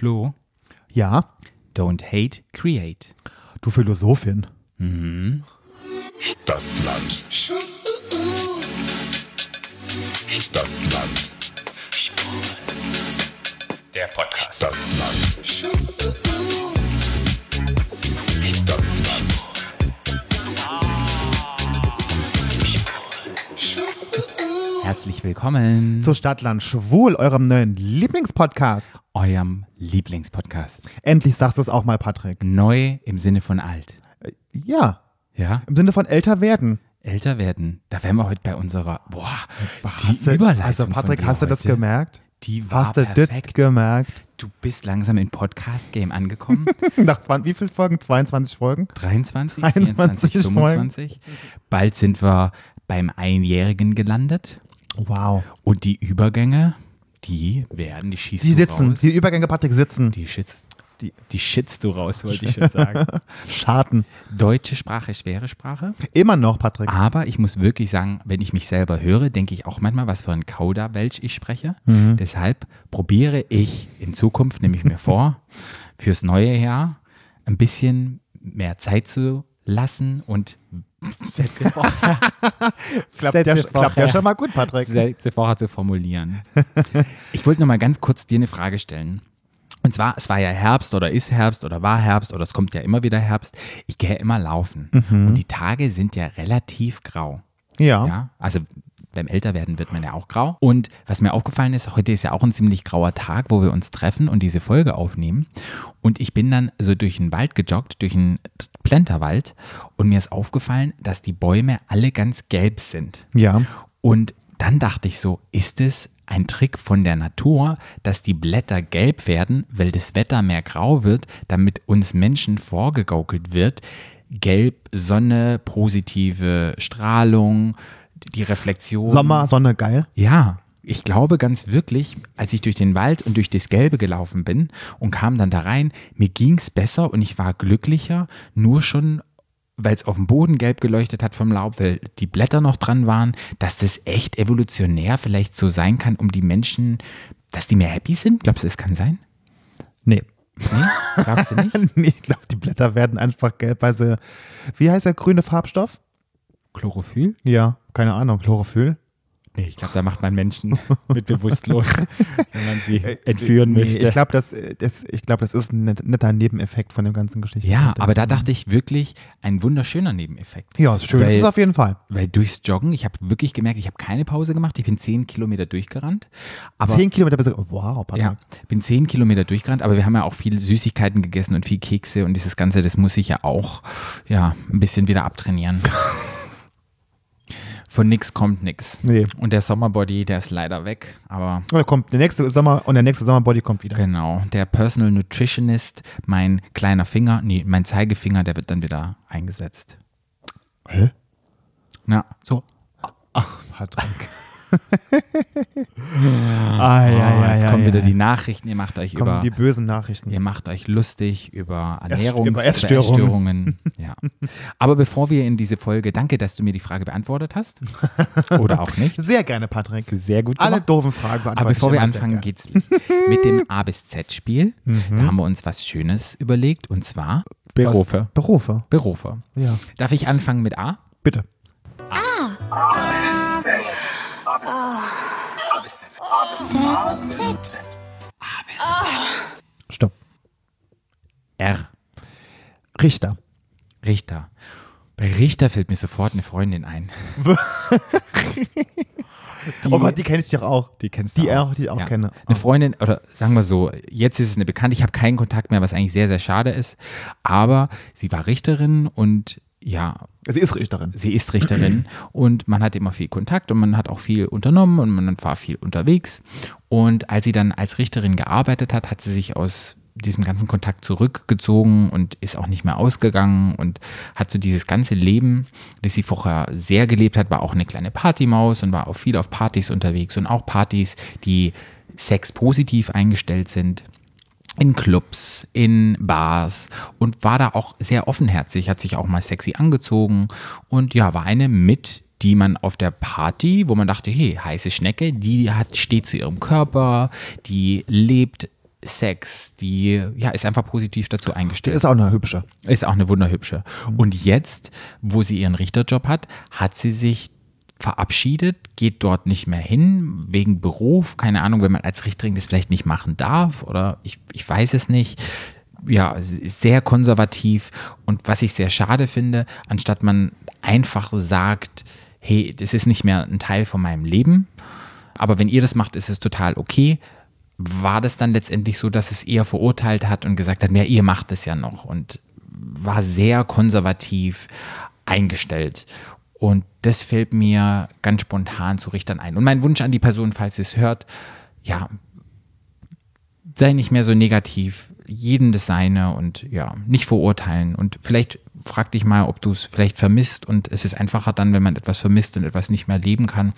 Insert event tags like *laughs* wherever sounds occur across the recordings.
Flo, Ja, don't hate, create. du Philosophin. Stadtland. Stadtland. Der Podcast. Stadtland. Herzlich willkommen Zu Stadtland Schwul, eurem neuen Lieblingspodcast. eurem Lieblingspodcast. Endlich sagst du es auch mal, Patrick. Neu im Sinne von alt. Ja, Ja, im Sinne von älter werden. älter werden. Da wären wir heute bei unserer, boah, die Hast du- Überleitung Also Patrick, hast du das heute, gemerkt? Die war Hast du das perfekt. gemerkt? Du bist langsam im Podcast-Game angekommen. *laughs* Nach 20, wie vielen Folgen? 22 Folgen? 23, 23 24, 25. Bald sind wir beim Einjährigen gelandet. Wow. Und die Übergänge, die werden, die schießt Die sitzen, raus. die Übergänge, Patrick, sitzen. Die schitzt, Die- die, schitzt du raus, wollte ich schon sagen. *laughs* Scharten. Deutsche Sprache, schwere Sprache. Immer noch, Patrick. Aber ich muss wirklich sagen, wenn ich mich selber höre, denke ich auch manchmal, was für ein Kauderwelsch ich spreche. Mhm. Deshalb probiere ich in Zukunft, nehme ich mir *laughs* vor, fürs neue Jahr ein bisschen mehr Zeit zu lassen und Sätze vorher, *laughs* Klappt der, Sätze klappt der vorher. schon mal gut, Patrick. Sätze vorher zu formulieren. Ich wollte noch mal ganz kurz dir eine Frage stellen. Und zwar, es war ja Herbst oder ist Herbst oder war Herbst oder es kommt ja immer wieder Herbst. Ich gehe immer laufen und die Tage sind ja relativ grau. Ja. Ja, also beim Älterwerden wird man ja auch grau. Und was mir aufgefallen ist, heute ist ja auch ein ziemlich grauer Tag, wo wir uns treffen und diese Folge aufnehmen. Und ich bin dann so durch den Wald gejoggt, durch einen Plenterwald. Und mir ist aufgefallen, dass die Bäume alle ganz gelb sind. Ja. Und dann dachte ich so, ist es ein Trick von der Natur, dass die Blätter gelb werden, weil das Wetter mehr grau wird, damit uns Menschen vorgegaukelt wird, gelb, Sonne, positive Strahlung, die Reflexion. Sommer, Sonne, geil. Ja, ich glaube ganz wirklich, als ich durch den Wald und durch das Gelbe gelaufen bin und kam dann da rein, mir ging es besser und ich war glücklicher, nur schon, weil es auf dem Boden gelb geleuchtet hat vom Laub, weil die Blätter noch dran waren, dass das echt evolutionär vielleicht so sein kann, um die Menschen, dass die mehr happy sind. Glaubst du, es kann sein? Nee. Nee? Glaubst du nicht? *laughs* Nee, ich glaube, die Blätter werden einfach gelb, weil sie, wie heißt der grüne Farbstoff? Chlorophyll? Ja, keine Ahnung, Chlorophyll. Nee, ich glaube, da macht man Menschen *laughs* mit bewusstlos, *laughs* wenn man sie entführen Nee, möchte. Ich glaube, das, das, ich glaub, das ist ein net- netter Nebeneffekt von dem ganzen Geschichte. Ja, aber da dachte ich wirklich, ein wunderschöner Nebeneffekt. Ja, schön. Das Weil- ist auf jeden Fall. Weil durchs Joggen, ich habe wirklich gemerkt, ich habe keine Pause gemacht. Ich bin zehn Kilometer durchgerannt. Aber Zehn Kilometer bis. Wow, Patrick. ja, bin zehn Kilometer durchgerannt, aber wir haben ja auch viel Süßigkeiten gegessen und viel Kekse und dieses Ganze, das muss ich ja auch ja, ein bisschen wieder abtrainieren. *laughs* Von nix kommt nix. Nee. Und der Sommerbody, der ist leider weg, aber Und dann kommt der nächste Sommer und der nächste Sommerbody kommt wieder. genau. Der Personal Nutritionist, mein kleiner Finger, nee, mein Zeigefinger, der wird dann wieder eingesetzt. Hä? Ja, so. Patrick. *laughs* ah, ja, ja, Oh, jetzt ja, kommen ja, wieder ja. die Nachrichten, ihr macht euch kommen über die bösen Nachrichten. Ihr macht euch lustig über über Ernährungs Essstörungen. Essstörungen. *laughs* Ja. Aber bevor wir in diese Folge, danke, dass du mir die Frage beantwortet hast. Oder auch nicht. *laughs* Sehr gerne, Patrick. Sehr gut Alle gemacht. doofen Fragen beantworte Aber bevor ich wir anfangen, geht's mit dem A bis Z-Spiel. Mhm. Da haben wir uns was Schönes überlegt und zwar Berufe. Was? Berufe. Berufe. Ja. Darf ich anfangen mit A? Bitte. Stopp. R. Richter. Richter. Bei Richter fällt mir sofort eine Freundin ein. *laughs* oh Gott, die kenne ich doch auch. Die kennst Die du auch. auch, die ich auch Ja. kenne. Eine Freundin, oder sagen wir so, jetzt ist es eine Bekannte, ich habe keinen Kontakt mehr, was eigentlich sehr, sehr schade ist. Aber sie war Richterin und ja, Sie ist Richterin. sie ist Richterin und man hat immer viel Kontakt und man hat auch viel unternommen und man war viel unterwegs. Und als sie dann als Richterin gearbeitet hat, hat sie sich aus diesem ganzen Kontakt zurückgezogen und ist auch nicht mehr ausgegangen und hat so dieses ganze Leben, das sie vorher sehr gelebt hat, war auch eine kleine Partymaus und war auch viel auf Partys unterwegs und auch Partys, die sexpositiv eingestellt sind in Clubs, in Bars und war da auch sehr offenherzig, hat sich auch mal sexy angezogen und ja, war eine mit, die man auf der Party, wo man dachte, hey, heiße Schnecke, die hat, steht zu ihrem Körper, die lebt Sex, die ja ist einfach positiv dazu eingestellt. Ist auch eine hübsche. Ist auch eine wunderhübsche. Und jetzt, wo sie ihren Richterjob hat, hat sie sich verabschiedet, geht dort nicht mehr hin, wegen Beruf, keine Ahnung, wenn man als Richterin das vielleicht nicht machen darf oder ich, ich weiß es nicht. Ja, sehr konservativ und was ich sehr schade finde, anstatt man einfach sagt, hey, das ist nicht mehr ein Teil von meinem Leben, aber wenn ihr das macht, ist es total okay, war das dann letztendlich so, dass es eher verurteilt hat und gesagt hat, ja, ihr macht es ja noch und war sehr konservativ eingestellt. Und das fällt mir ganz spontan zu Richtern ein. Und mein Wunsch an die Person, falls sie es hört, ja, sei nicht mehr so negativ, jeden das Seine und ja, nicht verurteilen. Und vielleicht frag dich mal, ob du es vielleicht vermisst und es ist einfacher dann, wenn man etwas vermisst und etwas nicht mehr leben kann,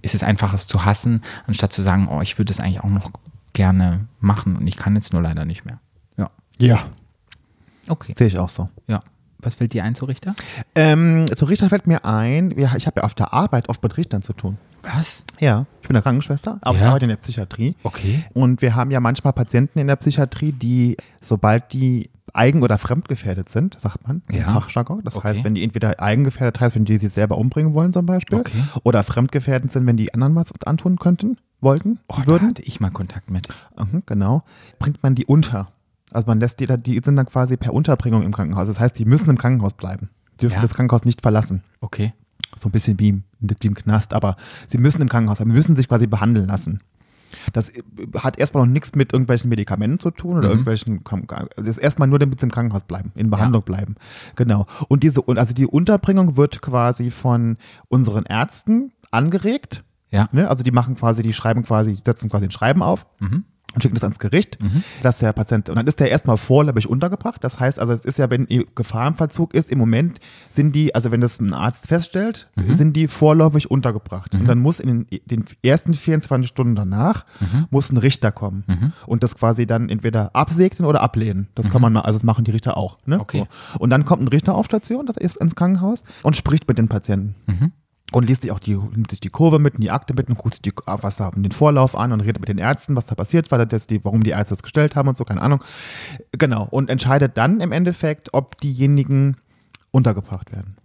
ist es einfacher, es zu hassen, anstatt zu sagen, oh, ich würde es eigentlich auch noch gerne machen und ich kann jetzt nur leider nicht mehr. Ja. Ja, Okay. sehe ich auch so. Ja. Was fällt dir ein zu Richter? Ähm, zu Richter fällt mir ein, ich habe ja auf der Arbeit oft mit Richtern zu tun. Was? Ja, ich bin eine Krankenschwester, aber ich Ja. arbeite in der Psychiatrie. Okay. Und wir haben ja manchmal Patienten in der Psychiatrie, die, sobald die eigen- oder fremdgefährdet sind, sagt man im Ja. Fachjargon. Das Okay. heißt, wenn die entweder eigengefährdet heißt, wenn die sich selber umbringen wollen zum Beispiel, Okay. oder fremdgefährdet sind, wenn die anderen was antun könnten, wollten, Oh, da würden, hatte ich mal Kontakt mit. Mhm, genau, bringt man die unter. Also man lässt die, die sind dann quasi per Unterbringung im Krankenhaus. Das heißt, die müssen im Krankenhaus bleiben. Dürfen Ja. das Krankenhaus nicht verlassen. Okay. So ein bisschen wie im, wie im Knast, aber sie müssen im Krankenhaus, aber müssen sich quasi behandeln lassen. Das äh, hat erstmal noch nichts mit irgendwelchen Medikamenten zu tun oder Mhm. irgendwelchen, also das ist erstmal nur, damit sie im Krankenhaus bleiben, in Behandlung bleiben. Genau. Und diese, also die Unterbringung wird quasi von unseren Ärzten angeregt. Ja. Ne? Also die machen quasi, die schreiben quasi, setzen quasi ein Schreiben auf Mhm. Und schicken das ans Gericht, dass der Patient, und dann ist der erstmal vorläufig untergebracht. Das heißt, also es ist ja, wenn die Gefahr im Verzug ist, im Moment sind die, also wenn das ein Arzt feststellt, sind die vorläufig untergebracht. Und dann muss in den, den ersten 24 Stunden danach, muss ein Richter kommen und das quasi dann entweder absegnen oder ablehnen. Das kann man, mal- also das machen die Richter auch. Ne? Okay. So. Und dann kommt ein Richter auf Station, das ist ins Krankenhaus und spricht mit den Patienten und liest sich auch die, nimmt sich die Kurve mit, die Akte mit und guckt sich die, ah, was da, den Vorlauf an und redet mit den Ärzten, was da passiert war, das die, warum die Ärzte das gestellt haben und so, keine Ahnung. Genau. Und entscheidet dann im Endeffekt, ob diejenigen untergebracht werden.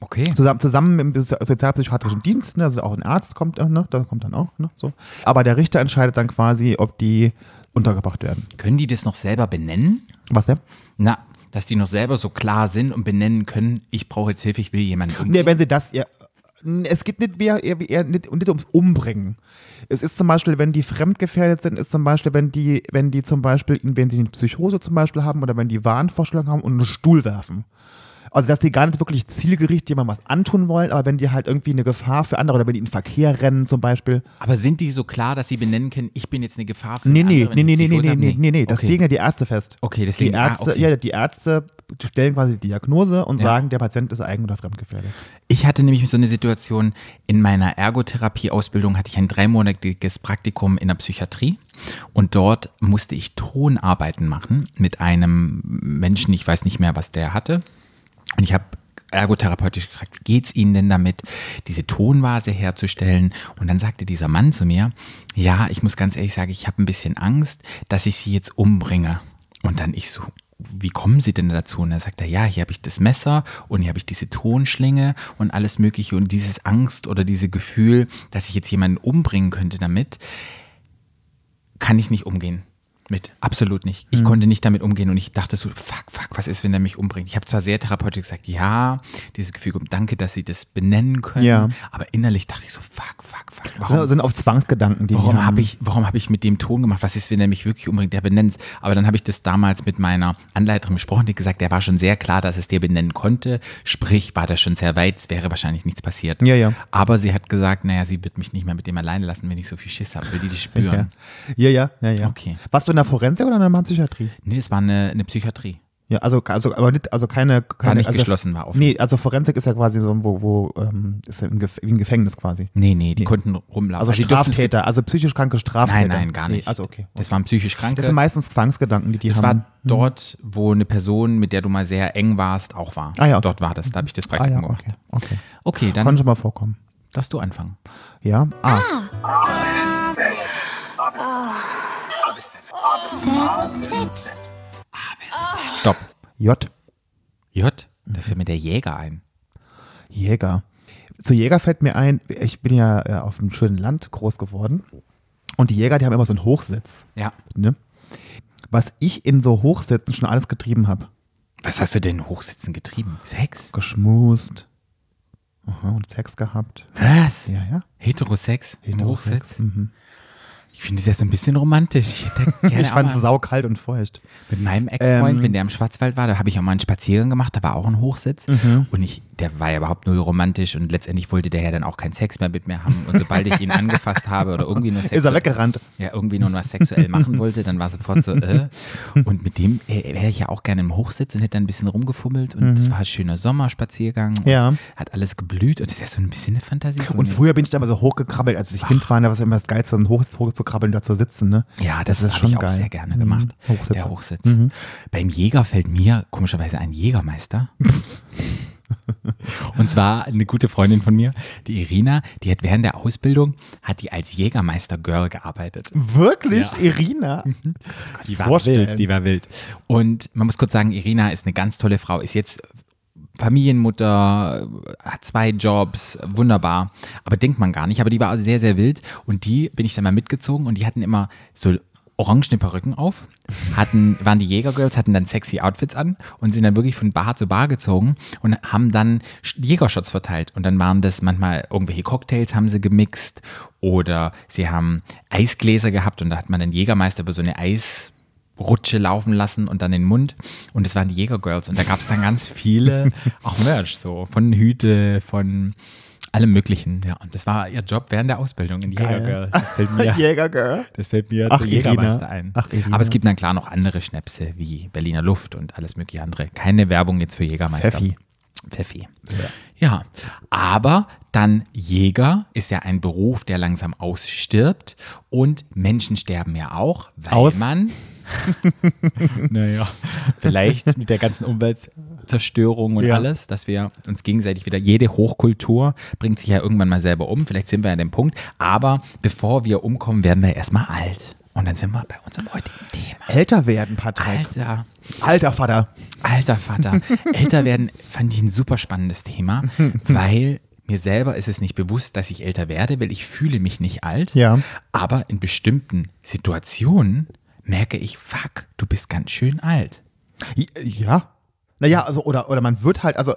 Okay. Zusammen, zusammen im Sozi- sozialpsychiatrischen Dienst, ne, also auch ein Arzt kommt, äh, ne, da kommt dann auch, ne, so. Aber der Richter entscheidet dann quasi, ob die untergebracht werden. Können die das noch selber benennen? Was denn? Na, dass die noch selber so klar sind und benennen können, ich brauche jetzt Hilfe, ich will jemanden Nee, umbringen. wenn sie das, ja, es geht nicht, eher, eher, eher nicht, nicht ums Umbringen. Es ist zum Beispiel, wenn die fremdgefährdet sind, ist zum Beispiel, wenn die, wenn die zum Beispiel, wenn sie eine Psychose zum Beispiel haben oder wenn die Wahnvorstellungen haben und einen Stuhl werfen. Also, dass die gar nicht wirklich zielgerichtet jemandem was antun wollen, aber wenn die halt irgendwie eine Gefahr für andere oder wenn die in den Verkehr rennen zum Beispiel. Aber sind die so klar, dass sie benennen können, ich bin jetzt eine Gefahr für Nee, nee, andere, nee, nee, nee, nee, Psychose nee, habe? nee, nee, das okay. legen ja die Ärzte fest. Okay, das Die legen- ah, Ärzte, okay. ja, die Ärzte stellen quasi die Diagnose und Ja. sagen, der Patient ist eigen- oder fremdgefährdet. Ich hatte nämlich so eine Situation, in meiner Ergotherapie-Ausbildung hatte ich ein dreimonatiges Praktikum in der Psychiatrie und dort musste ich Tonarbeiten machen mit einem Menschen, ich weiß nicht mehr, was der hatte. Und ich habe ergotherapeutisch gefragt, wie geht's Ihnen denn damit, diese Tonvase herzustellen? Und dann sagte dieser Mann zu mir, ja, ich muss ganz ehrlich sagen, ich habe ein bisschen Angst, dass ich Sie jetzt umbringe. Und dann ich so, wie kommen Sie denn dazu? Und dann sagt er, ja, hier habe ich das Messer und hier habe ich diese Tonschlinge und alles Mögliche und dieses Angst oder diese Gefühl, dass ich jetzt jemanden umbringen könnte damit, kann ich nicht umgehen. Mit. Absolut nicht. Ich konnte nicht damit umgehen und ich dachte so, fuck, fuck, was ist, wenn er mich umbringt? Ich habe zwar sehr therapeutisch gesagt, ja, dieses Gefühl, danke, dass Sie das benennen können, Ja. aber innerlich dachte ich so, fuck, fuck, fuck. Das Warum, sind auf Zwangsgedanken, die Warum habe ich, warum habe ich mit dem Ton gemacht? Was ist, wenn er mich wirklich umbringt? Der benennt Aber dann habe ich das damals mit meiner Anleiterin besprochen, die gesagt, der war schon sehr klar, dass es dir benennen konnte. Sprich, war das schon sehr weit, es wäre wahrscheinlich nichts passiert. Ja, ja. Aber sie hat gesagt, naja, sie wird mich nicht mehr mit dem alleine lassen, wenn ich so viel Schiss habe. Will die das spüren? Ja, ja, ja, ja. Okay. Warst du in der Forensik oder in der Psychiatrie? Nee, das war eine, eine Psychiatrie. Ja, also, also, aber nicht, also keine, keine nicht also, geschlossen, war offen. Nee, also Forensik ist ja quasi so, wo, wo ähm, ist ja ein, Gef wie ein Gefängnis quasi. Nee, nee, die konnten rumlaufen. Also die durften- Straftäter, also psychisch kranke Straftäter. Nein, nein, gar Nee, nicht. also okay. Das waren psychisch Kranke. Das sind meistens Zwangsgedanken, die die Das haben. war dort, wo eine Person, mit der du mal sehr eng warst, auch war. Ah ja, okay. Dort war das, da habe ich das ah, Praktikum ja, gemacht. okay. okay. Okay, Kann dann schon mal vorkommen. darfst du anfangen. Ja. Ah. Stopp. J. J. Da fällt mir der Jäger ein. Jäger. Zu Jäger fällt mir ein, ich bin ja auf einem schönen Land groß geworden. Und die Jäger, die haben immer so einen Hochsitz. Ja. Ne? Was ich in so Hochsitzen schon alles getrieben habe. Was hast du denn hochsitzen getrieben? Sex? Geschmust. Aha, und Sex gehabt. Was? Ja, ja. Heterosex? Im Heterosex. Hochsitz? Mhm. Ich finde es ja so ein bisschen romantisch. Ich hätte *laughs* gerne Ich fand es saukalt und feucht. Mit meinem Ex-Freund, Ähm. wenn der im Schwarzwald war, da habe ich auch mal einen Spaziergang gemacht, da war auch ein Hochsitz. Mhm. Und ich, der war ja überhaupt null romantisch und letztendlich wollte der ja dann auch keinen Sex mehr mit mir haben. Und sobald ich ihn *laughs* angefasst habe oder irgendwie nur Ist er sexuell, weggerannt? ja, irgendwie nur was sexuell machen wollte, dann war sofort so, äh. Und mit dem äh, wäre ich ja auch gerne im Hochsitz und hätte dann ein bisschen rumgefummelt. Und es war ein schöner Sommerspaziergang. Mhm. Ja. Hat alles geblüht und das ist ja so ein bisschen eine Fantasie. Und mir. früher bin ich da immer so hochgekrabbelt, als ich Kind war, da war es immer das Geilste, so hoch, hoch zu krabbeln, da zu sitzen. Ne? Ja, das, Das ist habe schon ich auch geil. sehr gerne Mhm. gemacht. Hochsitzer. Der Hochsitz. Beim Jäger fällt mir komischerweise ein Jägermeister. *laughs* *laughs* Und zwar eine gute Freundin von mir, die Irina, die hat während der Ausbildung, hat die als Jägermeister-Girl gearbeitet. Wirklich? Ja. Irina? Die war vorstellen. wild, die war wild. Und man muss kurz sagen, Irina ist eine ganz tolle Frau, ist jetzt Familienmutter, hat zwei Jobs, wunderbar. Aber denkt man gar nicht. Aber die war sehr, sehr wild. Und die bin ich dann mal mitgezogen und die hatten immer so orangene Perücken auf, hatten, waren die Jägergirls, hatten dann sexy Outfits an und sind dann wirklich von Bar zu Bar gezogen und haben dann Jägershots verteilt. Und dann waren das manchmal irgendwelche Cocktails haben sie gemixt oder sie haben Eisgläser gehabt und da hat man dann Jägermeister über so eine Eis Rutsche laufen lassen und dann den Mund. Und das waren die Jägergirls. Und da gab es dann ganz viele, *laughs* auch Merch, so von Hüte, von allem Möglichen. Ja, und das war ihr Job während der Ausbildung in. Jägergirl. Das fällt mir, *laughs* Jägergirl. das fällt mir Ach, zu. Jägermeister ein. Ach. Aber es gibt dann klar noch andere Schnäpse wie Berliner Luft und alles mögliche andere. Keine Werbung jetzt für Jägermeister. Pfeffi. Pfeffi. Ja, aber dann Jäger ist ja ein Beruf, der langsam ausstirbt und Menschen sterben ja auch, weil Aus? man *laughs* naja, vielleicht mit der ganzen Umweltzerstörung und Ja. alles, dass wir uns gegenseitig wieder, jede Hochkultur bringt sich ja irgendwann mal selber um, vielleicht sind wir an dem Punkt, aber bevor wir umkommen, werden wir erstmal alt. Und dann sind wir bei unserem heutigen Thema. Älter werden, Patrick. Alter, Alter Vater. alter Vater. Älter werden fand ich ein super spannendes Thema, *laughs* weil mir selber ist es nicht bewusst, dass ich älter werde, weil ich fühle mich nicht alt. Ja. Aber in bestimmten Situationen merke ich, fuck, du bist ganz schön alt. Ja. Naja, also, oder, oder man wird halt, also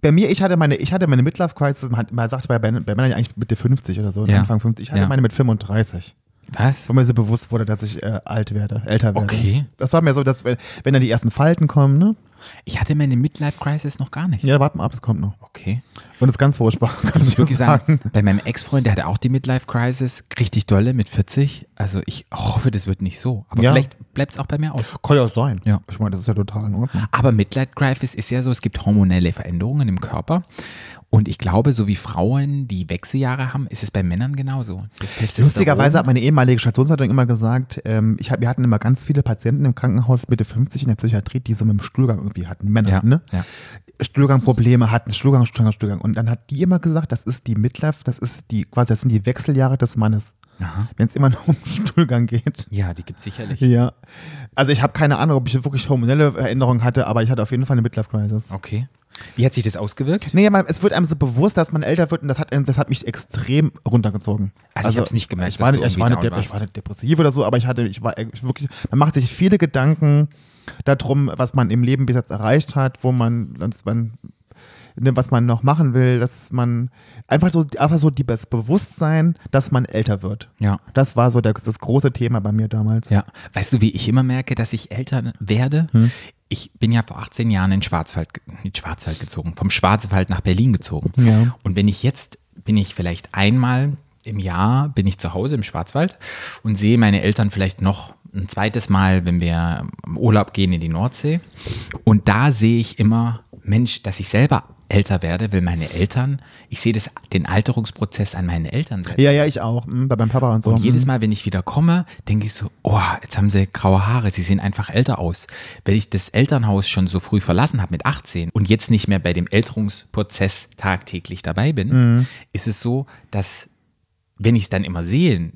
bei mir, ich hatte meine, ich hatte meine Midlife-Crisis, man, man sagt bei, bei Männern ja eigentlich Mitte 50 oder so, Ja. Anfang 50. Ich hatte Ja. meine mit 35. Was? Wo mir so bewusst wurde, dass ich äh, alt werde, älter werde. Okay. Das war mir so, dass wenn, wenn dann die ersten Falten kommen, ne? Ich hatte meine Midlife-Crisis noch gar nicht. Ja, warten wir ab, das kommt noch. Okay. Und das ist ganz furchtbar, *laughs* kann ich Ich würde nur sagen, bei meinem Ex-Freund, der hatte auch die Midlife-Crisis, richtig dolle mit 40. Also ich hoffe, das wird nicht so. Aber Ja. vielleicht bleibt es auch bei mir aus. Kann ja auch sein. Ja. Ich meine, das ist ja total in Ordnung. Aber Midlife Crisis ist ja so, es gibt hormonelle Veränderungen im Körper. Und ich glaube, so wie Frauen die Wechseljahre haben, ist es bei Männern genauso. Das Lustigerweise hat meine ehemalige Stationsleitung immer gesagt, ähm, ich hab, wir hatten immer ganz viele Patienten im Krankenhaus Mitte 50 in der Psychiatrie, die so mit dem Stuhlgang irgendwie hatten, Männer, Ja, ne? ja. Stuhlgangprobleme hatten, Stuhlgang, Stuhlgang, Stuhlgang. Und dann hat die immer gesagt, das ist die Midlife, das ist die, quasi, das sind die Wechseljahre des Mannes. Wenn es immer nur um Stuhlgang geht. Ja, die gibt es sicherlich. Ja. Also ich habe keine Ahnung, ob ich wirklich hormonelle Veränderungen hatte, aber ich hatte auf jeden Fall eine Midlife-Crisis. Okay. Wie hat sich das ausgewirkt? Nee, man, es wird einem so bewusst, dass man älter wird und das hat, das hat mich extrem runtergezogen. Also ich hab's nicht gemerkt, Ich war, nicht, ich, war nicht, ich war nicht depressiv oder so, aber ich hatte, ich war ich wirklich, man macht sich viele Gedanken darum, was man im Leben bis jetzt erreicht hat, wo man, man ne, was man noch machen will, dass man einfach so, einfach so die, das Bewusstsein, dass man älter wird. Ja. Das war so der, das große Thema bei mir damals. Ja. Weißt du, wie ich immer merke, dass ich älter werde? Hm. Ich bin ja vor 18 Jahren in Schwarzwald, nicht Schwarzwald gezogen, vom Schwarzwald nach Berlin gezogen. Ja. Und wenn ich jetzt, bin ich vielleicht einmal im Jahr, bin ich zu Hause im Schwarzwald und sehe meine Eltern vielleicht noch ein zweites Mal, wenn wir im Urlaub gehen in die Nordsee. Und da sehe ich immer, Mensch, dass ich selber älter werde, weil meine Eltern, ich sehe das, den Alterungsprozess an meinen Eltern selbst. Ja, ja, ich auch. hm, Bei meinem Papa und so. Und jedes hm. Mal, wenn ich wieder komme, denke ich so, oh, jetzt haben sie graue Haare, sie sehen einfach älter aus. Weil ich das Elternhaus schon so früh verlassen habe mit 18 und jetzt nicht mehr bei dem Älterungsprozess tagtäglich dabei bin, Mhm. ist es so, dass wenn ich es dann immer sehe,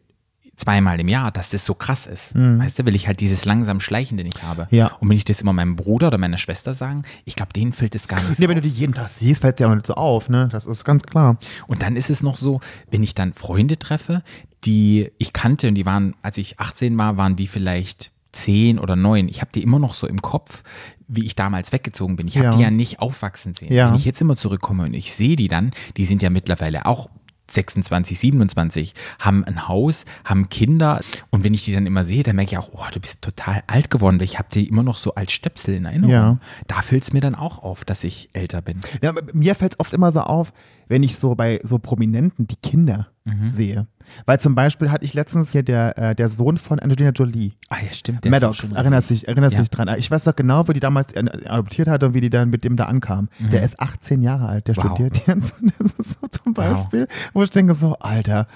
zweimal im Jahr, dass das so krass ist. Weißt du, will ich halt dieses langsam Schleichende nicht habe. Mhm. Ja. Und wenn ich das immer meinem Bruder oder meiner Schwester sagen, ich glaube, denen fällt es gar nicht so Nee, wenn du die jeden Tag siehst, fällt es ja auch nicht so auf, ne? Das ist ganz klar. Und dann ist es noch so, wenn ich dann Freunde treffe, die ich kannte und die waren, als ich 18 war, waren die vielleicht 10 oder 9. Ich habe die immer noch so im Kopf, wie ich damals weggezogen bin. Ich habe Ja. die ja nicht aufwachsen sehen. Ja. Wenn ich jetzt immer zurückkomme und ich sehe die dann, die sind ja mittlerweile auch 26, 27, haben ein Haus, haben Kinder und wenn ich die dann immer sehe, dann merke ich auch, oh, du bist total alt geworden, weil ich habe die immer noch so als Stöpsel in Erinnerung. Ja. Da fällt es mir dann auch auf, dass ich älter bin. Ja, mir fällt es oft immer so auf, wenn ich so bei so Prominenten die Kinder sehe. Weil zum Beispiel hatte ich letztens hier der, äh, der Sohn von Angelina Jolie, Ah ja, stimmt. Maddox, erinnert sich, erinnert Ja. sich dran. Ich weiß doch genau, wo die damals adoptiert hatte und wie die dann mit dem da ankam. Der ist 18 Jahre alt, der Mhm. Wow. studiert jetzt. *laughs* Das ist so zum Wow. Beispiel, wo ich denke so, Alter,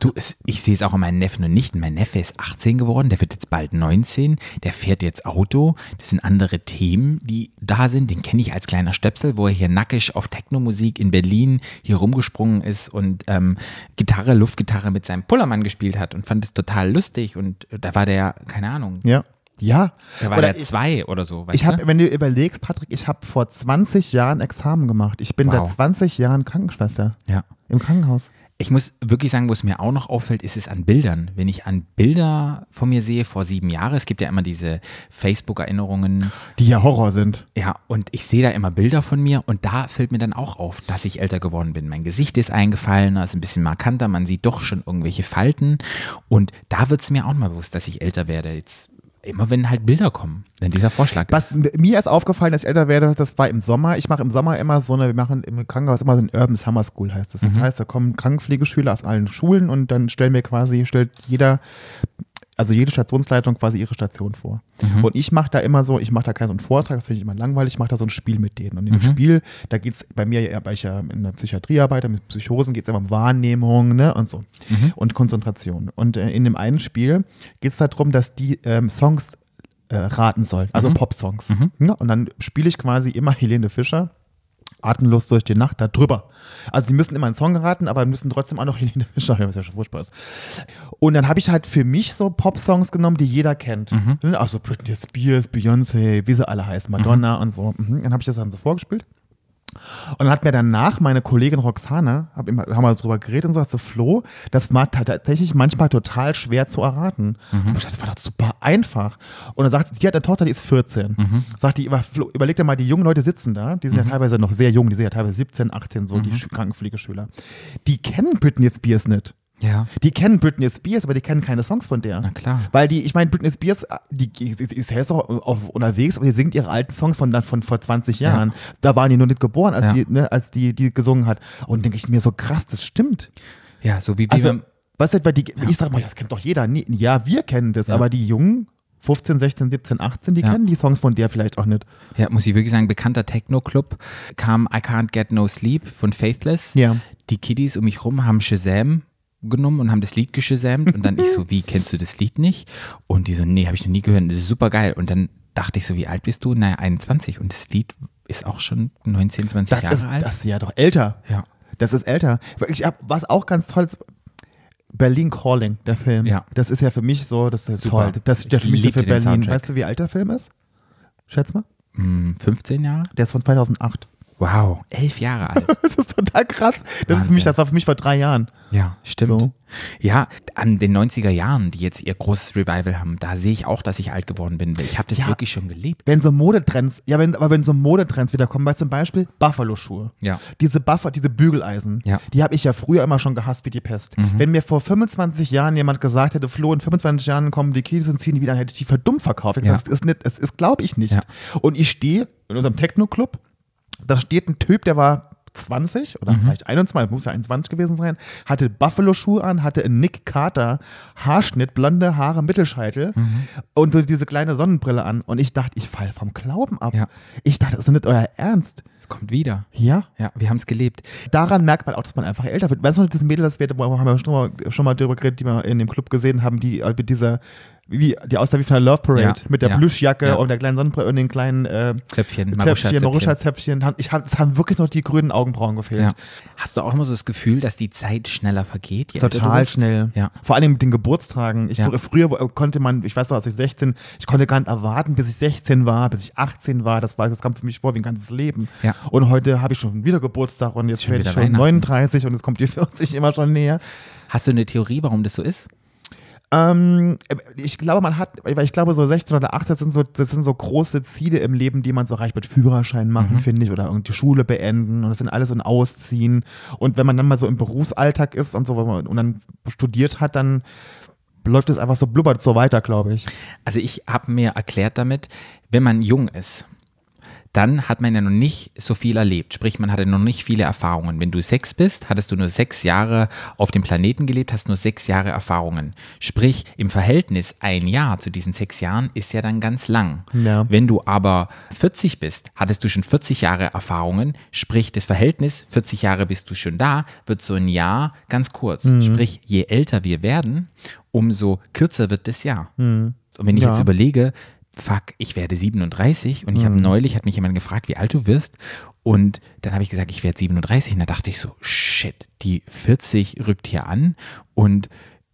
Du, es, ich sehe es auch an meinen Neffen und Nichten. Mein Neffe ist 18 geworden, der wird jetzt bald 19, der fährt jetzt Auto. Das sind andere Themen, die da sind. Den kenne ich als kleiner Stöpsel, wo er hier nackig auf Technomusik in Berlin hier rumgesprungen ist und ähm, Gitarre, Luftgitarre mit seinem Pullermann gespielt hat und fand es total lustig. Und da war der, keine Ahnung, ja. Ja. da war Oder der ich- zwei oder so. Ich habe, wenn du überlegst, Patrick, ich habe vor 20 Jahren Examen gemacht. Ich bin Wow. seit 20 Jahren Krankenschwester Ja. im Krankenhaus. Ich muss wirklich sagen, wo es mir auch noch auffällt, ist es an Bildern. Wenn ich an Bilder von mir sehe vor sieben Jahren, es gibt ja immer diese Facebook-Erinnerungen, Die ja Horror sind. Ja, und ich sehe da immer Bilder von mir und da fällt mir dann auch auf, dass ich älter geworden bin. Mein Gesicht ist eingefallener, ist ein bisschen markanter, man sieht doch schon irgendwelche Falten und da wird es mir auch mal bewusst, dass ich älter werde. Jetzt immer wenn halt Bilder kommen, wenn dieser Vorschlag Was ist. mir ist aufgefallen, dass ich älter werde, das war im Sommer. Ich mache im Sommer immer so eine, wir machen im Krankenhaus immer so ein Urban Summer School heißt das. Das Mhm. heißt, da kommen Krankenpflegeschüler aus allen Schulen und dann stellen wir quasi, stellt jeder, also jede Stationsleitung quasi ihre Station vor. Mhm. Und ich mache da immer so, ich mache da keinen so einen Vortrag, das finde ich immer langweilig, ich mache da so ein Spiel mit denen. Und Mhm. im Spiel, da geht es bei mir, ja, weil ich ja in der Psychiatrie arbeite, mit Psychosen geht es immer um Wahrnehmung ne, und so Mhm. und Konzentration. Und äh, in dem einen Spiel geht es darum, dass die ähm, Songs äh, raten sollen, also Pop-Songs. Ja, und dann spiele ich quasi immer Helene Fischer. Atemlos durch die Nacht da drüber. Also die müssen immer einen Song raten, aber müssen trotzdem auch noch Fischer, was *laughs* ja schon furchtbar ist. Und dann habe ich halt für mich so Pop-Songs genommen, die jeder kennt. Also Britney Spears, Beyoncé, wie sie alle heißen, Madonna und so. Mhm. Dann habe ich das dann so vorgespielt. Und dann hat mir danach meine Kollegin Roxana, hab immer, haben wir drüber geredet und sagt so, Flo, das war ta- tatsächlich manchmal total schwer zu erraten. Aber ich dachte, das war doch super einfach. Und dann sagt sie, die hat eine Tochter, die ist 14. Sagt die, Flo, überleg dir mal, die jungen Leute sitzen da, die sind ja teilweise noch sehr jung, die sind ja teilweise 17, 18, so, die Sch- Krankenpflegeschüler. Die kennen Britney Spears nicht. Ja. Die kennen Britney Spears, aber die kennen keine Songs von der. Na klar. Weil die, ich meine, Britney Spears, die, die ist jetzt auch auf, unterwegs und die singt ihre alten Songs von, von vor 20 Jahren. Da waren die noch nicht geboren, als, Ja. die, ne, als die, die gesungen hat. Und denke ich mir so krass, das stimmt. Ja, so wie, wie Also, weißt du, weil die, ich sag mal, das kennt doch jeder. Nee, Ja, wir kennen das, Ja. aber die Jungen, 15, 16, 17, 18, die Ja. kennen die Songs von der vielleicht auch nicht. ja, muss ich wirklich sagen, bekannter Techno-Club kam I Can't Get No Sleep von Faithless. Ja. Die Kiddies um mich rum haben Shazam genommen und haben das Lied geshazamt und dann ich so, *laughs* wie kennst du das Lied nicht? Und die so, nee, habe ich noch nie gehört, das ist super geil. Und dann dachte ich so, wie alt bist du? Naja, 21 und das Lied ist auch schon 19, 20 Das Jahre ist, alt. das ist ja doch älter. ja. Das ist älter. Ich hab, was auch ganz toll ist, Berlin Calling, der Film. Ja. Das ist ja für mich so, das ist Super. toll. Das ist der Ich für mich so für Berlin. Soundtrack. Weißt du, wie alt der Film ist? Schätz mal. Hm, 15 Jahre? Der ist von 2008. Wow, elf Jahre alt. *laughs* Das ist total krass. Das, ist für mich, das war für mich vor drei Jahren. Ja, stimmt. So. Ja, an den 90er Jahren, die jetzt ihr großes Revival haben, da sehe ich auch, dass ich alt geworden bin. Ich habe das Ja. wirklich schon gelebt. Wenn so Modetrends, ja, wenn, aber wenn so Modetrends wiederkommen, weil zum Beispiel Buffalo-Schuhe. Ja. Diese Buffer, diese Bügeleisen, Ja. Mhm. die habe ich ja früher immer schon gehasst wie die Pest. Wenn mir vor 25 Jahren jemand gesagt hätte, Flo, in 25 Jahren kommen die Kids und ziehen die wieder, dann hätte ich die verdummt verkauft. Ich Ja. Das ist nicht, das ist, glaube ich nicht. Und ich stehe in unserem Techno-Club, da steht ein Typ, der war 20 Mhm. oder vielleicht 21, muss ja 21 gewesen sein, hatte Buffalo-Schuhe an, hatte einen Nick Carter Haarschnitt, blonde Haare, Mittelscheitel Mhm. und so diese kleine Sonnenbrille an. Und ich dachte, ich falle vom Glauben ab. Ja. Ich dachte, das ist nicht euer Ernst. Es kommt wieder. Ja. Ja, wir haben es gelebt. Daran merkt man auch, dass man einfach älter wird. Weißt du noch, dieses Mädel, das wir, haben wir schon mal, schon mal drüber geredet, die wir in dem Club gesehen haben, die äh, mit dieser, wie, die aussah wie von der Love Parade, Ja, mit der ja, Plüschjacke ja. und der kleinen Sonnenbrille und den kleinen äh, Zöpfchen, Zäpfchen, Maruscha-Zöpfchen. Maruscha-Zäpfchen. Haben- Ich hab, es haben wirklich noch die grünen Augenbrauen gefehlt. Hast du auch immer so das Gefühl, dass die Zeit schneller vergeht? Total schnell. Vor allem mit den Geburtstagen. Ich. Früher konnte man, ich weiß noch, als ich 16, ich konnte gar nicht erwarten, bis ich 16 war, bis ich 18 war. Das, war, das kam für mich vor wie ein ganzes Leben. Und heute habe ich schon wieder Geburtstag und jetzt werde ich schon Weihnachten. 39 und jetzt kommt die *laughs* 40 immer schon näher. Hast du eine Theorie, warum das so ist? Ähm, ich glaube, man hat, weil ich glaube, so 16 oder 18 sind so, das sind so große Ziele im Leben, die man so erreicht mit Führerschein machen, Mhm. finde ich, oder irgendwie Schule beenden und das sind alles so ein Ausziehen. Und wenn man dann mal so im Berufsalltag ist und so und dann studiert hat, dann läuft es einfach so blubbert so weiter, glaube ich. Also ich habe mir erklärt damit, wenn man jung ist, dann hat man ja noch nicht so viel erlebt. Sprich, man hatte noch nicht viele Erfahrungen. Wenn du sechs bist, hattest du nur sechs Jahre auf dem Planeten gelebt, hast nur sechs Jahre Erfahrungen. Sprich, im Verhältnis ein Jahr zu diesen sechs Jahren ist ja dann ganz lang. Ja. Wenn du aber 40 bist, hattest du schon 40 Jahre Erfahrungen. Sprich, das Verhältnis, 40 Jahre bist du schon da, wird so ein Jahr ganz kurz. Sprich, je älter wir werden, umso kürzer wird das Jahr. Und wenn ich Ja. jetzt überlege, fuck, ich werde 37 und ich habe neulich, hat mich jemand gefragt, wie alt du wirst und dann habe ich gesagt, ich werde 37 und da dachte ich so, shit, die 40 rückt hier an und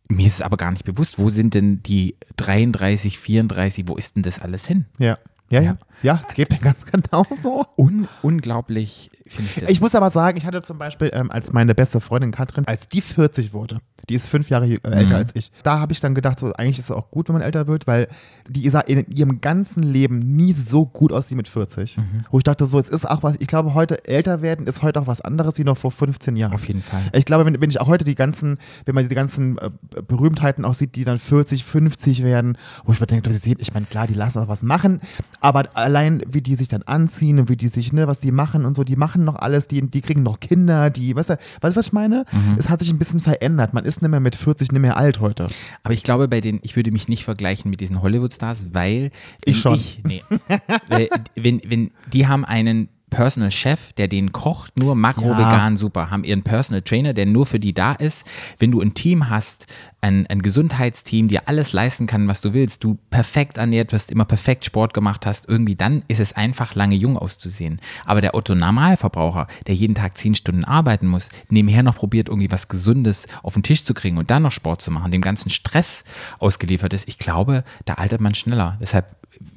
mir ist es aber gar nicht bewusst, wo sind denn die 33, 34, wo ist denn das alles hin? Ja. Ja, ja. Ja, das geht mir ganz genau so. Un unglaublich finde ich das. Ich muss aber sagen, ich hatte zum Beispiel, ähm, als meine beste Freundin Katrin, als die 40 wurde, die ist fünf Jahre äh, älter Mhm. als ich, da habe ich dann gedacht, so, eigentlich ist es auch gut, wenn man älter wird, weil die sah in ihrem ganzen Leben nie so gut aus wie mit 40. Mhm. Wo ich dachte, so, es ist auch was, ich glaube, heute älter werden ist heute auch was anderes wie noch vor 15 Jahren. Auf jeden Fall. Ich glaube, wenn, wenn ich auch heute die ganzen, wenn man diese ganzen äh, Berühmtheiten auch sieht, die dann 40, 50 werden, wo ich mir denke, ich meine, klar, die lassen auch was machen, aber allein wie die sich dann anziehen und wie die sich, ne, was die machen und so, die machen noch alles, die, die kriegen noch Kinder, die, weißt du, weißt du, was ich meine? Mhm. Es hat sich ein bisschen verändert. Man ist nicht mehr mit 40 nicht mehr alt heute. Aber ich glaube, bei den, ich würde mich nicht vergleichen mit diesen Hollywood-Stars, weil Ich schon. Ich, nee, *laughs* weil, wenn, wenn, die haben einen Personal Chef, der denen kocht, nur makro, Ja. vegan, super, haben ihren Personal Trainer, der nur für die da ist. Wenn du ein Team hast, ein, ein Gesundheitsteam, dir alles leisten kann, was du willst, du perfekt ernährt wirst, immer perfekt Sport gemacht hast, irgendwie, dann ist es einfach lange jung auszusehen. Aber der Otto Normalverbraucher, der jeden Tag zehn Stunden arbeiten muss, nebenher noch probiert, irgendwie was Gesundes auf den Tisch zu kriegen und dann noch Sport zu machen, dem ganzen Stress ausgeliefert ist, ich glaube, da altert man schneller. Deshalb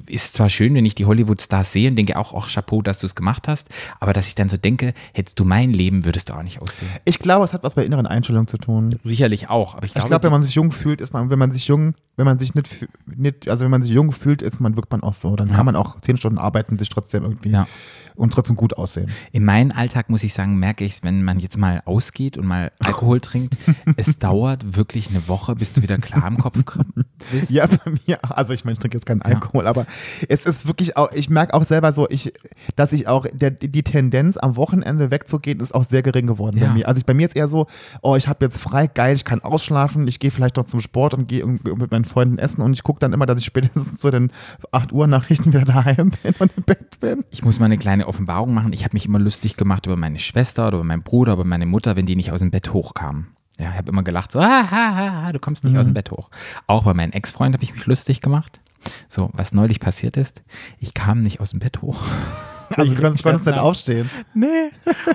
ist zwar schön, wenn ich die Hollywood-Stars sehe und denke auch, auch Chapeau, dass du es gemacht hast, aber dass ich dann so denke, hättest du mein Leben, würdest du auch nicht aussehen. Ich glaube, es hat was mit inneren Einstellungen zu tun. Sicherlich auch, aber ich Ich glaube, glaube, wenn man sich jung fühlt, ist man, wenn man sich jung, wenn man sich nicht, nicht also wenn man sich jung fühlt, ist man, wirkt man auch so. Dann kann man auch zehn Stunden arbeiten, sich trotzdem irgendwie Ja. Und trotzdem gut aussehen. in meinem Alltag muss ich sagen, merke ich es, wenn man jetzt mal ausgeht und mal Alkohol trinkt, *laughs* es dauert wirklich eine Woche, bis du wieder klar im Kopf bist. Ja, bei mir, also ich meine, ich trinke jetzt keinen Alkohol, aber es ist wirklich auch, ich merke auch selber so, ich, dass ich auch, der, die Tendenz am Wochenende wegzugehen, ist auch sehr gering geworden Ja. bei mir. Also ich, bei mir ist eher so, oh, ich habe jetzt frei, geil, ich kann ausschlafen, ich gehe vielleicht noch zum Sport und gehe mit meinen Freunden essen und ich gucke dann immer, dass ich *laughs* spätestens zu den 8 Uhr Nachrichten wieder daheim bin und im Bett bin. Ich muss mal eine kleine Offenbarung machen. Ich habe mich immer lustig gemacht über meine Schwester oder über meinen Bruder, über meine Mutter, wenn die nicht aus dem Bett hochkamen. Ja, ich habe immer gelacht, so, ah, ha, ha, ha, du kommst nicht aus dem Bett hoch. Auch bei meinem Ex-Freund habe ich mich lustig gemacht. So, was neulich passiert ist, ich kam nicht aus dem Bett hoch. *laughs* *laughs* Also du kannst, konntest nicht aufstehen. Nee.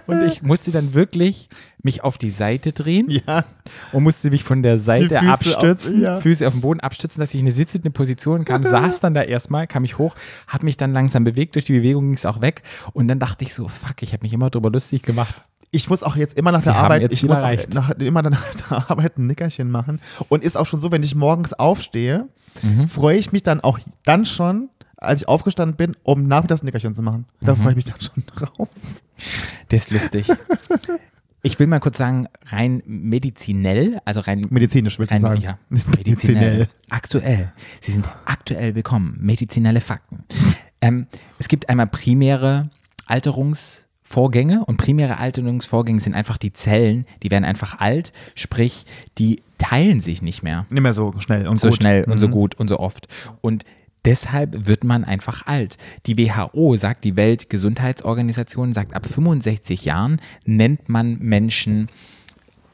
Und ich musste dann wirklich mich auf die Seite drehen Ja. und musste mich von der Seite Füße abstützen, auf- ja. Füße auf den Boden abstützen, dass ich in eine sitzende Position kam, *laughs* saß dann da erstmal, kam ich hoch, habe mich dann langsam bewegt, durch die Bewegung ging es auch weg und dann dachte ich so, fuck, ich habe mich immer drüber lustig gemacht. Ich muss auch jetzt immer nach Sie der Arbeit, ich muss nach, immer nach der Arbeit ein Nickerchen machen. Und ist auch schon so, wenn ich morgens aufstehe, Mhm. freue ich mich dann auch dann schon, als ich aufgestanden bin, um nachmittags ein Nickerchen zu machen. Mhm. Da freue ich mich dann schon drauf. Das ist lustig. Ich will mal kurz sagen, rein medizinell, also rein Medizinisch, willst du sagen? Ja, *laughs* Nicht medizinell. Aktuell. Sie sind aktuell willkommen. Medizinelle Fakten. Ähm, es gibt einmal primäre Alterungsvorgänge und primäre Alterungsvorgänge sind einfach die Zellen, die werden einfach alt, sprich, die teilen sich nicht mehr Nicht mehr so schnell und so gut. schnell und so Mhm. gut und so oft. Und Deshalb wird man einfach alt. Die WHO sagt, die Weltgesundheitsorganisation sagt, ab 65 Jahren nennt man Menschen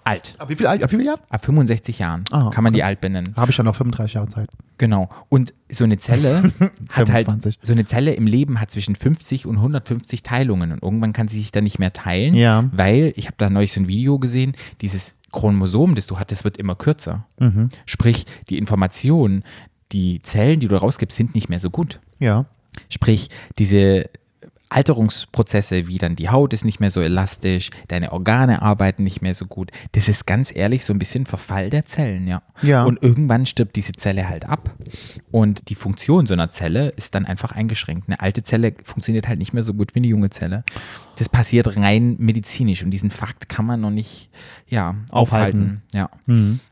alt. Ab wie viel, ab wie viel Jahren? Ab 65 Jahren Ah, kann man die okay. alt benennen. Habe ich ja noch 35 Jahre Zeit. Genau. Und so eine Zelle *laughs* hat halt, 25. so eine Zelle im Leben hat zwischen 50 und 150 Teilungen und irgendwann kann sie sich dann nicht mehr teilen, Ja. weil, ich habe da neulich so ein Video gesehen, dieses Chromosom, das du hattest, wird immer kürzer. Mhm. Sprich, die Informationen, die Zellen, die du rausgibst, sind nicht mehr so gut. Ja. Sprich, diese Alterungsprozesse, wie dann die Haut ist nicht mehr so elastisch, deine Organe arbeiten nicht mehr so gut. Das ist ganz ehrlich so ein bisschen Verfall der Zellen, ja. Ja. Und irgendwann stirbt diese Zelle halt ab. Und die Funktion so einer Zelle ist dann einfach eingeschränkt. Eine alte Zelle funktioniert halt nicht mehr so gut wie eine junge Zelle. Das passiert rein medizinisch und diesen Fakt kann man noch nicht, ja, aufhalten. Aufhalten. Ja.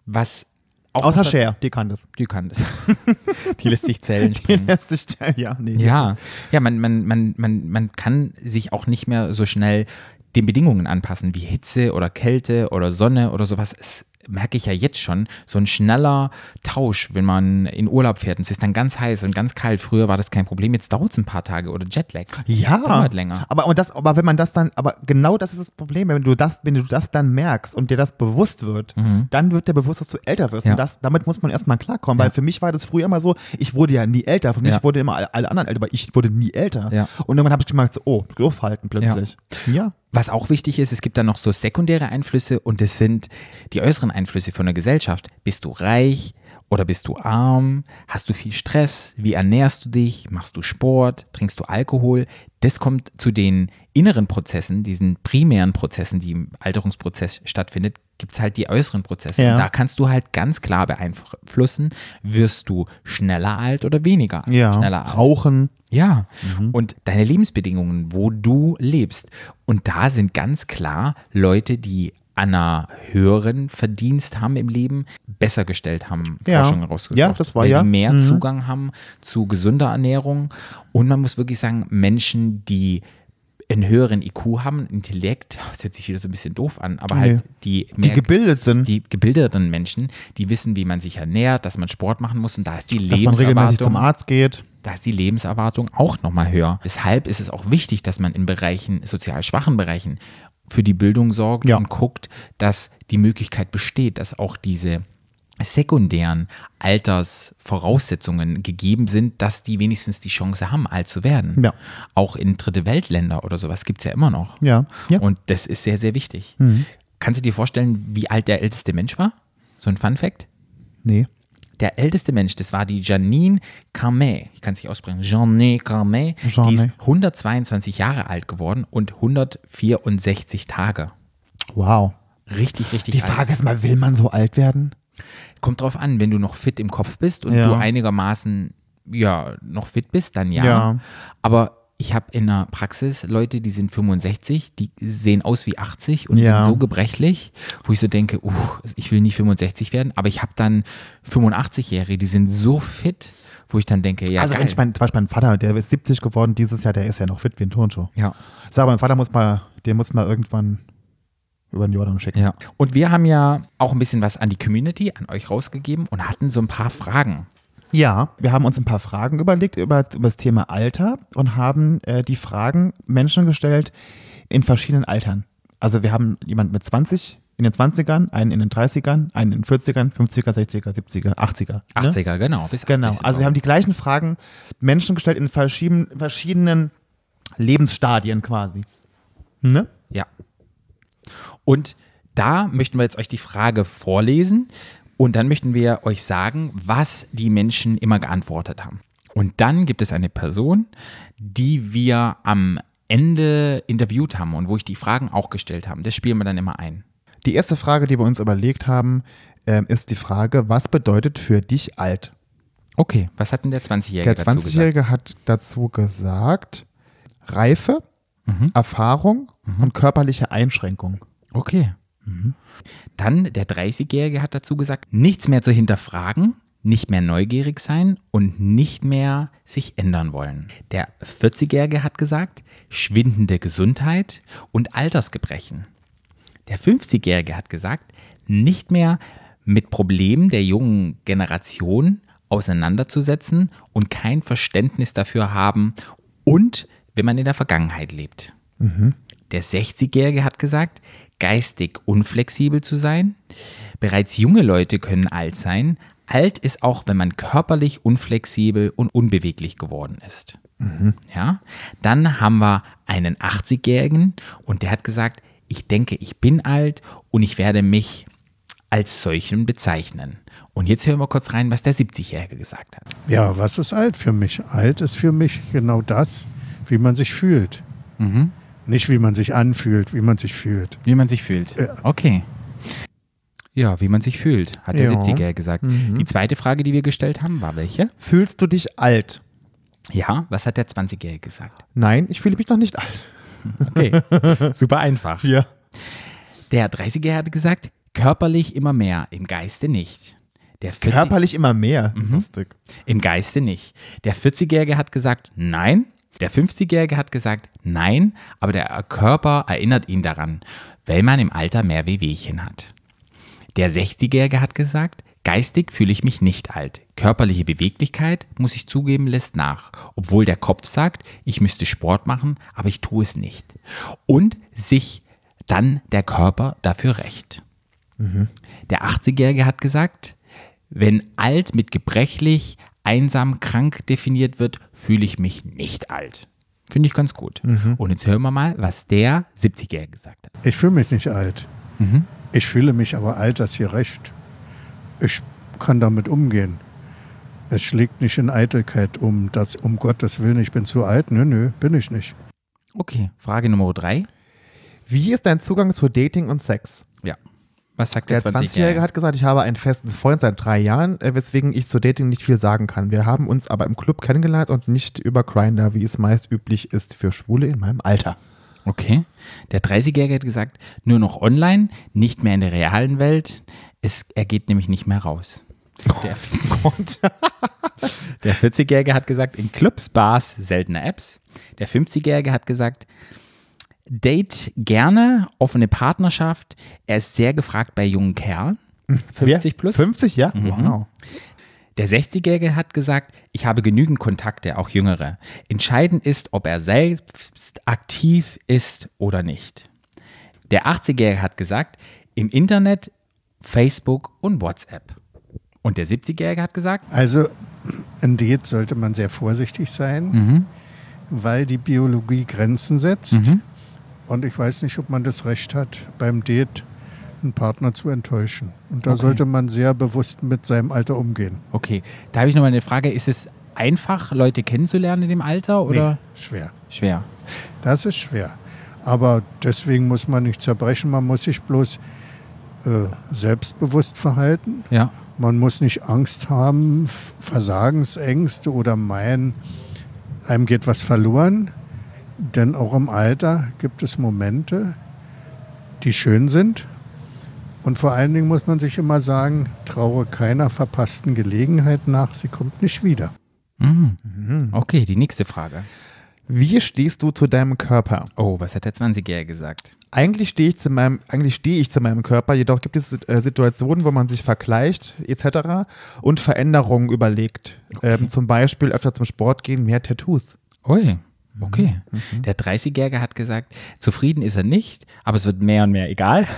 Was auch Außer Cher, die kann das. Die kann das. *laughs* die lässt sich Zellen springen. Lässt sich, ja, nee. Ja, ja, man, man, man, man, man kann sich auch nicht mehr so schnell den Bedingungen anpassen, wie Hitze oder Kälte oder Sonne oder sowas. Es merke ich ja jetzt schon, so ein schneller Tausch, wenn man in Urlaub fährt und es ist dann ganz heiß und ganz kalt. Früher war das kein Problem, jetzt dauert es ein paar Tage oder Jetlag. Ja, Dauert länger. Aber, und das, aber wenn man das dann, aber genau das ist das Problem, wenn du das, wenn du das dann merkst und dir das bewusst wird, dann wird dir bewusst, dass du älter wirst. Mhm. Ja. Und das, damit muss man erstmal klarkommen, weil Ja. für mich war das früher immer so, ich wurde ja nie älter. Für mich Ja. wurde immer alle, alle anderen älter, aber ich wurde nie älter. Und irgendwann habe ich gemerkt, so, oh, durchhalten plötzlich. Ja. Was auch wichtig ist, es gibt dann noch so sekundäre Einflüsse und das sind die äußeren Einflüsse von der Gesellschaft. Bist du reich oder bist du arm? Hast du viel Stress? Wie ernährst du dich? Machst du Sport? Trinkst du Alkohol? Das kommt zu den inneren Prozessen, diesen primären Prozessen, die im Alterungsprozess stattfindet, gibt es halt die äußeren Prozesse. Ja. Und da kannst du halt ganz klar beeinflussen, wirst du schneller alt oder weniger Ja. schneller alt. Rauchen. Ja, und deine Lebensbedingungen, wo du lebst. Und da sind ganz klar Leute, die an einer höheren Verdienst haben im Leben, besser gestellt haben, Ja. Forschung herausgebracht. Ja, das war weil ja. Die mehr Mhm. Zugang haben zu gesunder Ernährung. Und man muss wirklich sagen, Menschen, die einen höheren IQ haben, Intellekt, das hört sich wieder so ein bisschen doof an, aber halt die Die gebildet sind. die gebildeten Menschen, die wissen, wie man sich ernährt, dass man Sport machen muss und da ist die dass man regelmäßig zum Lebenserwartung Arzt geht. Da ist die Lebenserwartung auch nochmal höher. Deshalb ist es auch wichtig, dass man in Bereichen, sozial schwachen Bereichen, für die Bildung sorgt Ja. und guckt, dass die Möglichkeit besteht, dass auch diese sekundären Altersvoraussetzungen gegeben sind, dass die wenigstens die Chance haben, alt zu werden. Ja. Auch in dritte Weltländer oder sowas gibt es ja immer noch. Ja. ja. Und das ist sehr, sehr wichtig. Mhm. Kannst du dir vorstellen, wie alt der älteste Mensch war? So ein Fun Fact? nee. Der älteste Mensch, das war die Janine Carmet. Ich kann es nicht aussprechen. Janine Carmet. Die ist 122 Jahre alt geworden und 164 Tage. Wow. Richtig, richtig Die alt. Frage ist mal, will man so alt werden? Kommt drauf an, wenn du noch fit im Kopf bist und Ja. du einigermaßen ja, noch fit bist, dann ja. Ja. Aber ich habe in der Praxis Leute, die sind 65, die sehen aus wie 80 und Ja. sind so gebrechlich, wo ich so denke, uh, ich will nie 65 werden, aber ich habe dann 85-Jährige, die sind so fit, wo ich dann denke, ja, also geil. ich mein, zum Beispiel mein Vater, der ist 70 geworden dieses Jahr, der ist ja noch fit wie ein Turnschuh. ja. Ich sag, mein Vater muss mal, den muss mal irgendwann über den Jordan schicken. Ja. Und wir haben ja auch ein bisschen was an die Community, an euch rausgegeben und hatten so ein paar Fragen. Ja, wir haben uns ein paar Fragen überlegt über, über das Thema Alter und haben äh, die Fragen Menschen gestellt in verschiedenen Altern. Also wir haben jemanden mit 20 in den 20ern, einen in den 30ern, einen in den 40ern, 50er, 60er, 70er, 80er. ne? 80er, genau. Bis 80 Genau, also wir haben die gleichen Fragen Menschen gestellt in verschiedenen, verschiedenen Lebensstadien quasi. Ne? Ja. Und da möchten wir jetzt euch die Frage vorlesen und dann möchten wir euch sagen, was die Menschen immer geantwortet haben. Und dann gibt es eine Person, die wir am Ende interviewt haben und wo ich die Fragen auch gestellt habe. Das spielen wir dann immer ein. Die erste Frage, die wir uns überlegt haben, ähm, ist die Frage, was bedeutet für dich alt? Okay, was hat denn der 20-Jährige Der dazu gesagt? 20-Jährige hat dazu gesagt, Reife, Mhm. Erfahrung und körperliche Einschränkung. Okay. Dann der 30-Jährige hat dazu gesagt, nichts mehr zu hinterfragen, nicht mehr neugierig sein und nicht mehr sich ändern wollen. Der 40-Jährige hat gesagt, schwindende Gesundheit und Altersgebrechen. Der 50-Jährige hat gesagt, nicht mehr mit Problemen der jungen Generation auseinanderzusetzen und kein Verständnis dafür haben und wenn man in der Vergangenheit lebt. Der 60-Jährige hat gesagt, geistig unflexibel zu sein. Bereits junge Leute können alt sein. Alt ist auch, wenn man körperlich unflexibel und unbeweglich geworden ist. Ja, dann haben wir einen 80-Jährigen und der hat gesagt, ich denke, ich bin alt und ich werde mich als solchen bezeichnen. Und jetzt hören wir kurz rein, was der 70-Jährige gesagt hat. Ja, was ist alt für mich? Alt ist für mich genau das, wie man sich fühlt. Nicht wie man sich anfühlt, wie man sich fühlt. Wie man sich fühlt. Okay. Ja, wie man sich fühlt, hat der Ja. 70er gesagt. Die zweite Frage, die wir gestellt haben, war welche? Fühlst du dich alt? Ja, was hat der 20-Jährige gesagt? Nein, ich fühle mich noch nicht alt. Okay, *laughs* super einfach. Ja. Der 30er hatte gesagt, körperlich immer mehr, im Geiste nicht. Der 40 Körperlich immer mehr. Lustig. Im Geiste nicht. Der 40-Jährige hat gesagt, nein. Der 50-Jährige hat gesagt, nein, aber der Körper erinnert ihn daran, weil man im Alter mehr Wehwehchen hat. Der 60-Jährige hat gesagt, geistig fühle ich mich nicht alt. Körperliche Beweglichkeit, muss ich zugeben, lässt nach. Obwohl der Kopf sagt, ich müsste Sport machen, aber ich tue es nicht. Und sich dann der Körper dafür recht. Der 80-Jährige hat gesagt, wenn alt mit gebrechlich, einsam, krank definiert wird, fühle ich mich nicht alt. Finde ich ganz gut. Und jetzt hören wir mal, was der 70-Jährige gesagt hat. Ich fühle mich nicht alt. Ich fühle mich aber alt, das hier recht. Ich kann damit umgehen. Es schlägt nicht in Eitelkeit um, dass um Gottes Willen, ich bin zu alt. Nö, nö, bin ich nicht. Okay, Frage Nummer drei. Wie ist dein Zugang zu Dating und Sex? Ja. Was sagt der, Der 20-Jährige? 20-Jährige hat gesagt, ich habe einen festen Freund seit drei Jahren, äh, weswegen ich zu Dating nicht viel sagen kann. Wir haben uns aber im Club kennengelernt und nicht über Grindr, wie es meist üblich ist für Schwule in meinem Alter. Okay. Der 30-Jährige hat gesagt, nur noch online, nicht mehr in der realen Welt. Es, er geht nämlich nicht mehr raus. Der, *laughs* *laughs* der 40-Jährige hat gesagt, in Clubs, Bars, seltene Apps. Der 50-Jährige hat gesagt, Date gerne, offene Partnerschaft. Er ist sehr gefragt bei jungen Kerlen. 50 plus. 50, ja? Wow. Der 60-Jährige hat gesagt, ich habe genügend Kontakte, auch jüngere. Entscheidend ist, ob er selbst aktiv ist oder nicht. Der 80-Jährige hat gesagt, im Internet, Facebook und WhatsApp. Und der 70-Jährige hat gesagt, Also, ein Date sollte man sehr vorsichtig sein, weil die Biologie Grenzen setzt. Und ich weiß nicht, ob man das Recht hat, beim Date einen Partner zu enttäuschen. Und da Okay. sollte man sehr bewusst mit seinem Alter umgehen. okay, da habe ich nochmal eine Frage, ist es einfach, Leute kennenzulernen in dem Alter oder Nee, schwer. schwer? Das ist schwer. Aber deswegen muss man nicht zerbrechen, man muss sich bloß äh, selbstbewusst verhalten. Ja. Man muss nicht Angst haben, Versagensängste oder meinen, einem geht was verloren. Denn auch im Alter gibt es Momente, die schön sind. Und vor allen Dingen muss man sich immer sagen, traue keiner verpassten Gelegenheit nach, sie kommt nicht wieder. Okay, die nächste Frage. Wie stehst du zu deinem Körper? Oh, was hat der 20-Jährige gesagt? Eigentlich stehe ich zu meinem, eigentlich stehe ich zu meinem Körper, jedoch gibt es äh, Situationen, wo man sich vergleicht, etc. und Veränderungen überlegt. Ähm, zum Beispiel öfter zum Sport gehen, mehr Tattoos. Ui, okay. Der 30-Jährige hat gesagt, zufrieden ist er nicht, aber es wird mehr und mehr egal. *laughs*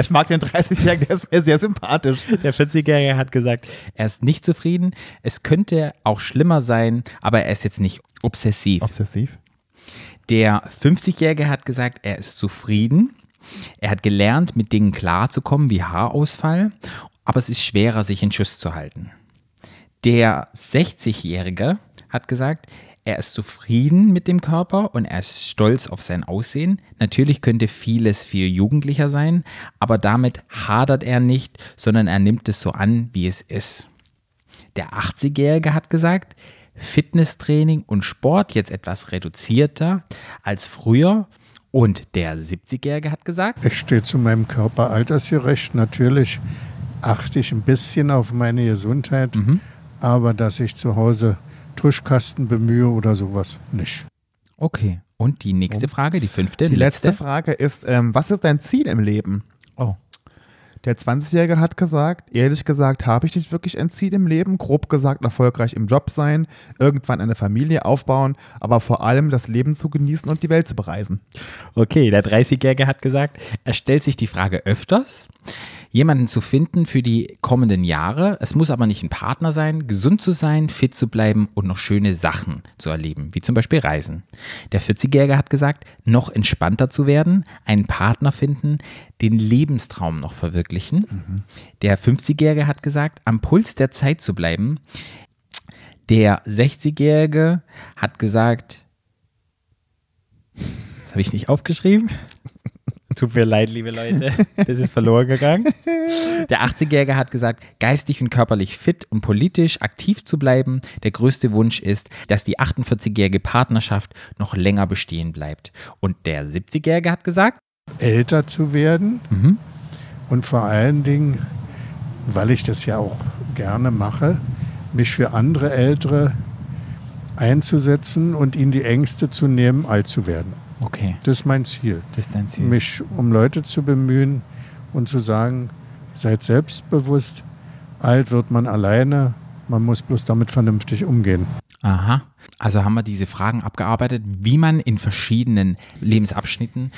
Ich mag den 30-Jährigen, der ist mir sehr sympathisch. Der 40-Jährige hat gesagt, er ist nicht zufrieden. Es könnte auch schlimmer sein, aber er ist jetzt nicht obsessiv. Obsessiv. Der 50-Jährige hat gesagt, er ist zufrieden. Er hat gelernt, mit Dingen klarzukommen wie Haarausfall, aber es ist schwerer, sich in Schuss zu halten. Der 60-Jährige hat gesagt, er ist zufrieden mit dem Körper und er ist stolz auf sein Aussehen. Natürlich könnte vieles viel jugendlicher sein, aber damit hadert er nicht, sondern er nimmt es so an, wie es ist. Der 80-Jährige hat gesagt, Fitnesstraining und Sport jetzt etwas reduzierter als früher. Und der 70-Jährige hat gesagt, Ich stehe zu meinem Körper altersgerecht. Natürlich achte ich ein bisschen auf meine Gesundheit, aber dass ich zu Hause Tuschkasten bemühe oder sowas, nicht. okay. Und die nächste Frage, die fünfte, Die letzte Frage ist, ähm, was ist dein Ziel im Leben? Oh. Der 20-Jährige hat gesagt, ehrlich gesagt, habe ich nicht wirklich ein Ziel im Leben. Grob gesagt, erfolgreich im Job sein, irgendwann eine Familie aufbauen, aber vor allem das Leben zu genießen und die Welt zu bereisen. Okay, der 30-Jährige hat gesagt, er stellt sich die Frage öfters, jemanden zu finden für die kommenden Jahre. Es muss aber nicht ein Partner sein, gesund zu sein, fit zu bleiben und noch schöne Sachen zu erleben, wie zum Beispiel Reisen. Der 40-Jährige hat gesagt, noch entspannter zu werden, einen Partner finden, den Lebenstraum noch verwirklichen. Der 50-Jährige hat gesagt, am Puls der Zeit zu bleiben. Der 60-Jährige hat gesagt, das habe ich nicht aufgeschrieben. Tut mir leid, liebe Leute. Das ist verloren gegangen. Der 80-Jährige hat gesagt, geistig und körperlich fit und politisch aktiv zu bleiben. Der größte Wunsch ist, dass die 48-jährige Partnerschaft noch länger bestehen bleibt. Und der 70-Jährige hat gesagt, älter zu werden Mhm. und vor allen Dingen, weil ich das ja auch gerne mache, mich für andere Ältere einzusetzen und ihnen die Ängste zu nehmen, alt zu werden. Okay, Das ist mein Ziel. das ist dein Ziel. Mich um Leute zu bemühen und zu sagen, seid selbstbewusst, alt wird man alleine, man muss bloß damit vernünftig umgehen. Aha. Also haben wir diese Fragen abgearbeitet, wie man in verschiedenen Lebensabschnitten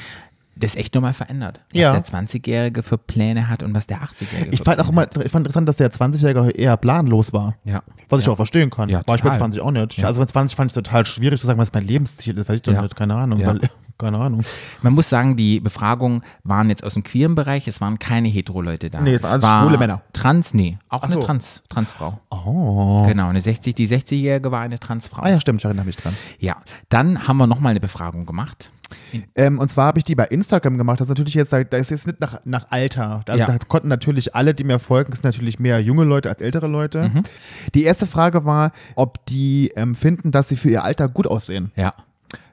das echt nochmal verändert. Was Ja. der 20-Jährige für Pläne hat und was der 80-Jährige Ich fand auch Pläne immer, ich fand interessant, dass der 20-Jährige eher planlos war. Ja. Was ich ja. auch verstehen kann. Ja, war ich bei total. 20 auch nicht. Also bei 20 fand ich es total schwierig zu sagen, was mein Lebensziel ist. Weiß ich doch nicht. Keine Ahnung. Weil, keine Ahnung. Man muss sagen, die Befragungen waren jetzt aus dem queeren Bereich, es waren keine Hetero-Leute da. Nee, es waren alles schwule Männer. Trans, nee, auch Ach eine so. Trans, Transfrau. Oh. Genau, eine 60, die 60-Jährige war eine Transfrau. Ah ja, stimmt, ich erinnere mich dran. Ja, dann haben wir nochmal eine Befragung gemacht. Ähm, und zwar habe ich die bei Instagram gemacht. Das ist natürlich jetzt, da ist jetzt nicht nach, nach Alter. Also Ja. da konnten natürlich alle, die mir folgen, es sind natürlich mehr junge Leute als ältere Leute. Mhm. Die erste Frage war, ob die ähm, finden, dass sie für ihr Alter gut aussehen. Ja.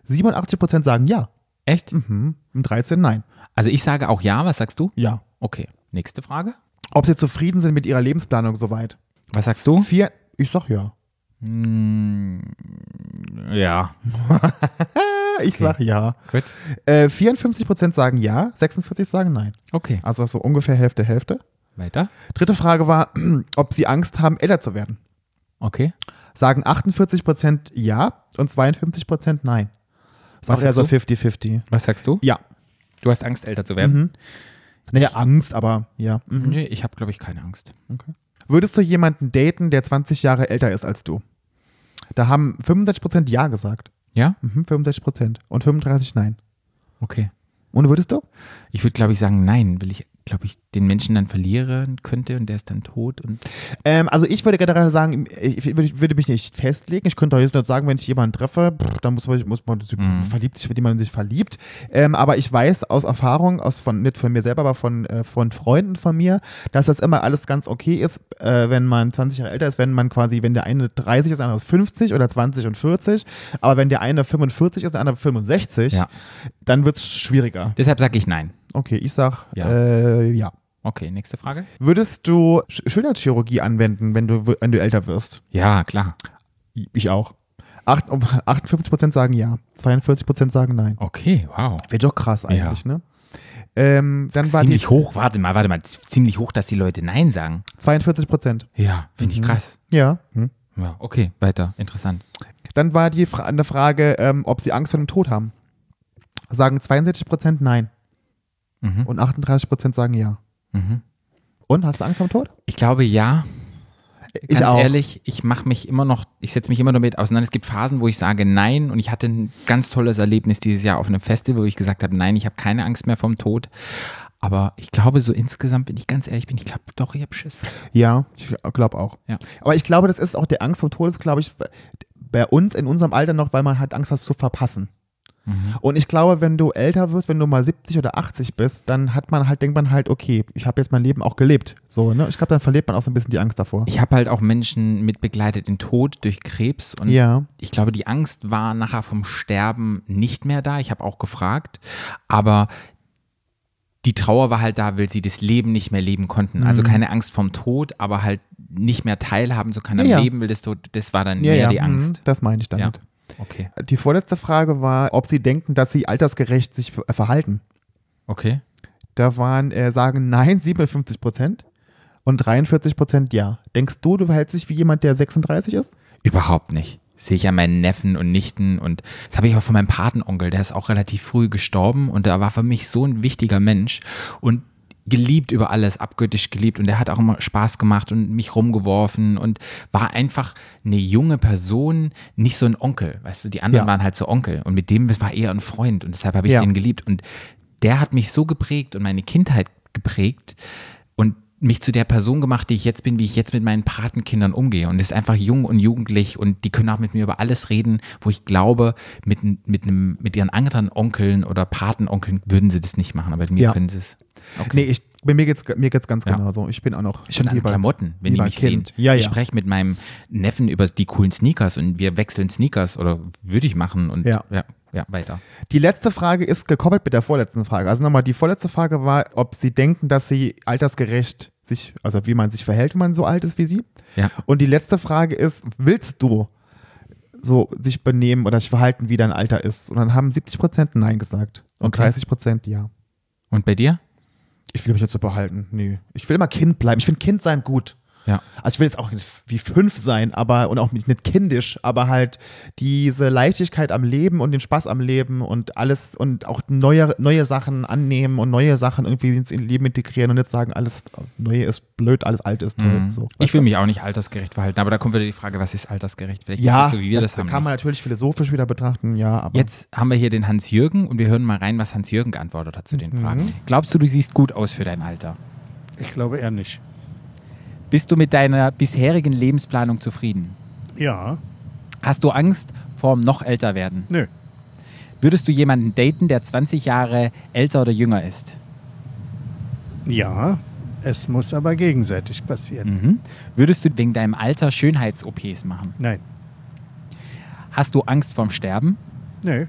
87% sagen ja. Echt? Mhm. Und 13 nein. Also ich sage auch ja, was sagst du? Ja. Okay, nächste Frage. Ob sie zufrieden sind mit ihrer Lebensplanung soweit. Was sagst du? Vier, ich sag ja. Ja. *laughs* Ich sag ja. Gut. Äh, 54% sagen ja, 46 sagen nein. Okay, Also so ungefähr Hälfte, Hälfte. weiter. Dritte Frage war, *clears throat* ob sie Angst haben, älter zu werden. Okay. Sagen 48% ja und 52% nein. Das ist Was eher so sagst 50-50. Was sagst du? Ja. Du hast Angst, älter zu werden? Mhm. Naja, Angst, aber ja. Mhm. Nee, ich habe, glaube ich, keine Angst. Würdest du jemanden daten, der 20 Jahre älter ist als du? Da haben 65% ja gesagt. Ja? Mhm, 65% und 35 nein. Okay. Und würdest du? Ich würde, glaube ich, sagen, nein, weil ich, glaube ich, den Menschen dann verlieren könnte und der ist dann tot. Und Ähm, also ich würde generell sagen, ich würde ich würde mich nicht festlegen. Ich könnte auch jetzt nicht sagen, wenn ich jemanden treffe, dann muss man, muss man Mhm. verliebt sich, mit dem man sich verliebt. Ähm, aber ich weiß aus Erfahrung, aus von, nicht von mir selber, aber von, äh, von Freunden von mir, dass das immer alles ganz okay ist, äh, wenn man 20 Jahre älter ist, wenn man quasi, wenn der eine 30 ist, der andere ist 50 oder 20 und 40. Aber wenn der eine 45 ist, der andere 65, Ja. dann wird es schwieriger. deshalb sage ich nein. Okay, ich sag Ja. Äh, ja. Okay, nächste Frage. Würdest du Sch Schönheitschirurgie anwenden, wenn du, wenn du älter wirst? Ja, klar. Ich auch. Acht- um, 58% sagen ja, 42% sagen nein. Okay, wow. Wäre doch krass eigentlich, ne? Ähm, dann war ziemlich die hoch, warte mal, warte mal, ziemlich hoch, dass die Leute Nein sagen. 42%. Ja, finde ich krass. Ja. Hm. Ja, okay, weiter, interessant. Dann war die Fra eine Frage, ähm, ob sie Angst vor dem Tod haben. Sagen 62% nein. Mhm. Und 38% sagen ja. Mhm. Und hast du Angst vor dem Tod? Ich glaube ja. Ich Ganz auch. ehrlich, ich mache mich immer noch, ich setze mich immer damit auseinander. Es gibt Phasen, wo ich sage Nein und ich hatte ein ganz tolles Erlebnis dieses Jahr auf einem Festival, wo ich gesagt habe, nein, ich habe keine Angst mehr vom Tod. Aber ich glaube, so insgesamt, wenn ich ganz ehrlich bin, ich glaube doch, ich habe Schiss. Ja, ich glaube auch. Ja. Aber ich glaube, das ist auch der Angst vor dem Tod, ist, glaube ich, bei uns in unserem Alter noch, weil man hat Angst, was zu verpassen. Mhm. Und ich glaube, wenn du älter wirst, wenn du mal 70 oder 80 bist, dann hat man halt, denkt man halt, okay, ich habe jetzt mein Leben auch gelebt. So, ne? Ich glaube, dann verliert man auch so ein bisschen die Angst davor. Ich habe halt auch Menschen mitbegleitet in Tod durch Krebs und ja. ich glaube, die Angst war nachher vom Sterben nicht mehr da. Ich habe auch gefragt, aber die Trauer war halt da, weil sie das Leben nicht mehr leben konnten. Also keine Angst vom Tod, aber halt nicht mehr teilhaben zu können am Ja. Leben, will das Tod, das war dann Ja, mehr die mhm, Angst. Das meine ich damit. Okay. Die vorletzte Frage war, ob sie denken, dass sie altersgerecht sich ver- verhalten. Okay. Da waren, äh, sagen nein 57 Prozent und 43 Prozent ja. Denkst du, du verhältst dich wie jemand, der 36 ist? Überhaupt nicht. Sehe ich an meinen Neffen und Nichten und das habe ich auch von meinem Patenonkel, der ist auch relativ früh gestorben und der war für mich so ein wichtiger Mensch und geliebt über alles, abgöttisch geliebt und der hat auch immer Spaß gemacht und mich rumgeworfen und war einfach eine junge Person, nicht so ein Onkel, weißt du, die anderen Ja. waren halt so Onkel und mit dem war er ein Freund und deshalb habe ich Ja. den geliebt und der hat mich so geprägt und meine Kindheit geprägt mich zu der Person gemacht, die ich jetzt bin, wie ich jetzt mit meinen Patenkindern umgehe. Und ist einfach jung und jugendlich und die können auch mit mir über alles reden, wo ich glaube, mit, mit, einem, mit ihren anderen Onkeln oder Patenonkeln würden sie das nicht machen, aber mit mir Ja. können sie es. Nee, ich, bei mir geht's, mir geht's ganz Ja. genauso. Ich bin auch noch. Schon an Klamotten, wenn die mich Kind. sehen. Ja, Ich ja. spreche mit meinem Neffen über die coolen Sneakers und wir wechseln Sneakers oder würde ich machen und Ja. ja, ja weiter. Die letzte Frage ist gekoppelt mit der vorletzten Frage. Also nochmal, die vorletzte Frage war, ob Sie denken, dass Sie altersgerecht sich, also wie man sich verhält, wenn man so alt ist wie Sie. Ja. Und die letzte Frage ist, willst du so sich benehmen oder sich verhalten, wie dein Alter ist? Und dann haben 70 Prozent Nein gesagt und Okay. 30 Prozent Ja. Und bei dir? Ich will mich nicht so behalten. Nee. Ich will immer Kind bleiben. Ich finde Kind sein gut. Ja. Also ich will jetzt auch nicht wie fünf sein, aber und auch nicht kindisch, aber halt diese Leichtigkeit am Leben und den Spaß am Leben und alles und auch neue, neue Sachen annehmen und neue Sachen irgendwie ins Leben integrieren und nicht sagen, alles Neue ist blöd, alles alt ist toll. So, Mhm. Ich will mich auch nicht altersgerecht verhalten, aber da kommt wieder die Frage, was ist altersgerecht? Vielleicht ja, ist es so, wie wir das, das haben. kann man nicht. natürlich philosophisch wieder betrachten, ja, aber Jetzt haben wir hier den Hans-Jürgen und wir hören mal rein, was Hans-Jürgen geantwortet hat zu Mhm. den Fragen. Glaubst du, du siehst gut aus für dein Alter? Ich glaube eher nicht. Bist du mit deiner bisherigen Lebensplanung zufrieden? Ja, Hast du Angst vorm noch älter werden? nö. Würdest du jemanden daten, der 20 Jahre älter oder jünger ist? Ja, es muss aber gegenseitig passieren. Mhm. Würdest du wegen deinem Alter Schönheits-OPs machen? Nein, Hast du Angst vorm Sterben? nö,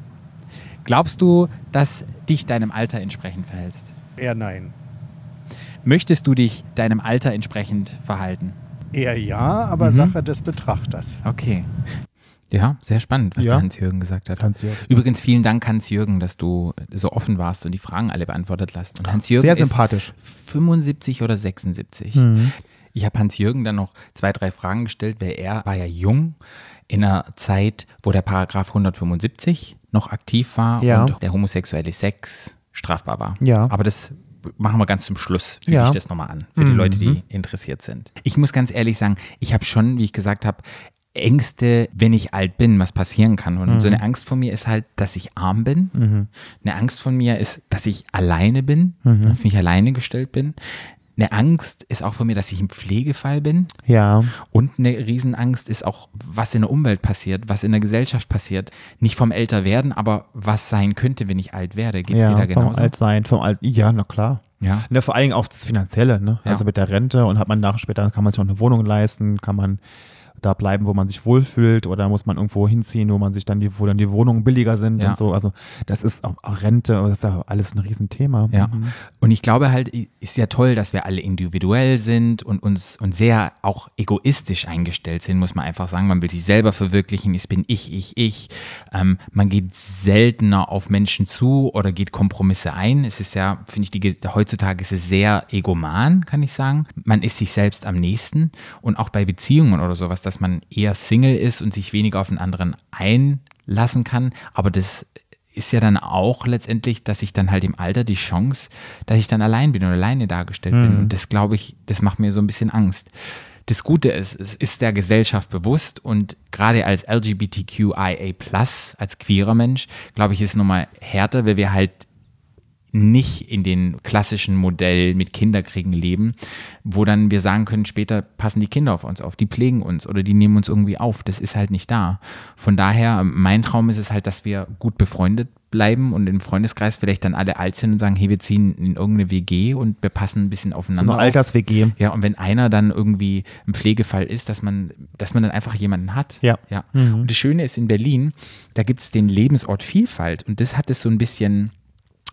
Glaubst du, dass dich deinem Alter entsprechend verhältst? eher nein. Möchtest du dich deinem Alter entsprechend verhalten? Eher ja, aber Mhm. Sache des Betrachters. Okay. Ja, sehr spannend, was Ja. Hans-Jürgen gesagt hat. Hans-Jürgen. Übrigens vielen Dank, Hans-Jürgen, dass du so offen warst und die Fragen alle beantwortet hast. Und Hans-Jürgen sehr ist sympathisch. 75 oder 76. Mhm. Ich habe Hans-Jürgen dann noch zwei, drei Fragen gestellt, weil er war ja jung in einer Zeit, wo der Paragraph 175 noch aktiv war Ja. und der homosexuelle Sex strafbar war. Ja. Aber das machen wir ganz zum Schluss. Füge Ja. ich das nochmal an, für die Mhm. Leute, die interessiert sind. Ich muss ganz ehrlich sagen, ich habe schon, wie ich gesagt habe, Ängste, wenn ich alt bin, was passieren kann. Und so eine Mhm. Angst von mir ist halt, dass ich arm bin. Eine Angst von mir ist, dass ich alleine bin, Mhm. auf mich alleine gestellt bin. Eine Angst ist auch von mir, dass ich im Pflegefall bin. Ja, Und eine Riesenangst ist auch, was in der Umwelt passiert, was in der Gesellschaft passiert. Nicht vom Älterwerden, aber was sein könnte, wenn ich alt werde. Geht es dir ja da vom genauso? Altsein, vom Alt, ja, na klar. Ja. Ne, vor allen Dingen auch das Finanzielle, ne? Ja. Also mit der Rente und hat man nach später kann man sich auch eine Wohnung leisten, kann man da bleiben, wo man sich wohlfühlt oder muss man irgendwo hinziehen, wo man sich dann die, wo dann die Wohnungen billiger sind Ja. und so. Also das ist auch, auch Rente, das ist ja alles ein Riesenthema. Ja. Mhm. Und ich glaube halt, ist ja toll, dass wir alle individuell sind und uns und sehr auch egoistisch eingestellt sind, muss man einfach sagen. Man will sich selber verwirklichen, es bin ich, ich, ich. Ähm, man geht seltener auf Menschen zu oder geht Kompromisse ein. Es ist ja, finde ich, die, heutzutage ist es sehr egoman, kann ich sagen. Man ist sich selbst am nächsten und auch bei Beziehungen oder sowas, dass man eher Single ist und sich weniger auf den anderen einlassen kann. Aber das ist ja dann auch letztendlich, dass ich dann halt im Alter die Chance, dass ich dann allein bin und alleine dargestellt bin. Und das glaube ich, das macht mir so ein bisschen Angst. Das Gute ist, es ist der Gesellschaft bewusst und gerade als LGBTQIA+, als queerer Mensch, glaube ich, ist es nochmal härter, weil wir halt nicht in den klassischen Modell mit Kinderkriegen leben, wo dann wir sagen können, später passen die Kinder auf uns auf, die pflegen uns oder die nehmen uns irgendwie auf. Das ist halt nicht da. Von daher, mein Traum ist es halt, dass wir gut befreundet bleiben und im Freundeskreis vielleicht dann alle alt sind und sagen, hey, wir ziehen in irgendeine WG und wir passen ein bisschen So aufeinander eine auf. Alters-WG. Ja, und wenn einer dann irgendwie ein Pflegefall ist, dass man, dass man dann einfach jemanden hat. Ja. ja. Und das Schöne ist in Berlin, da gibt es den Lebensort Vielfalt und das hat es so ein bisschen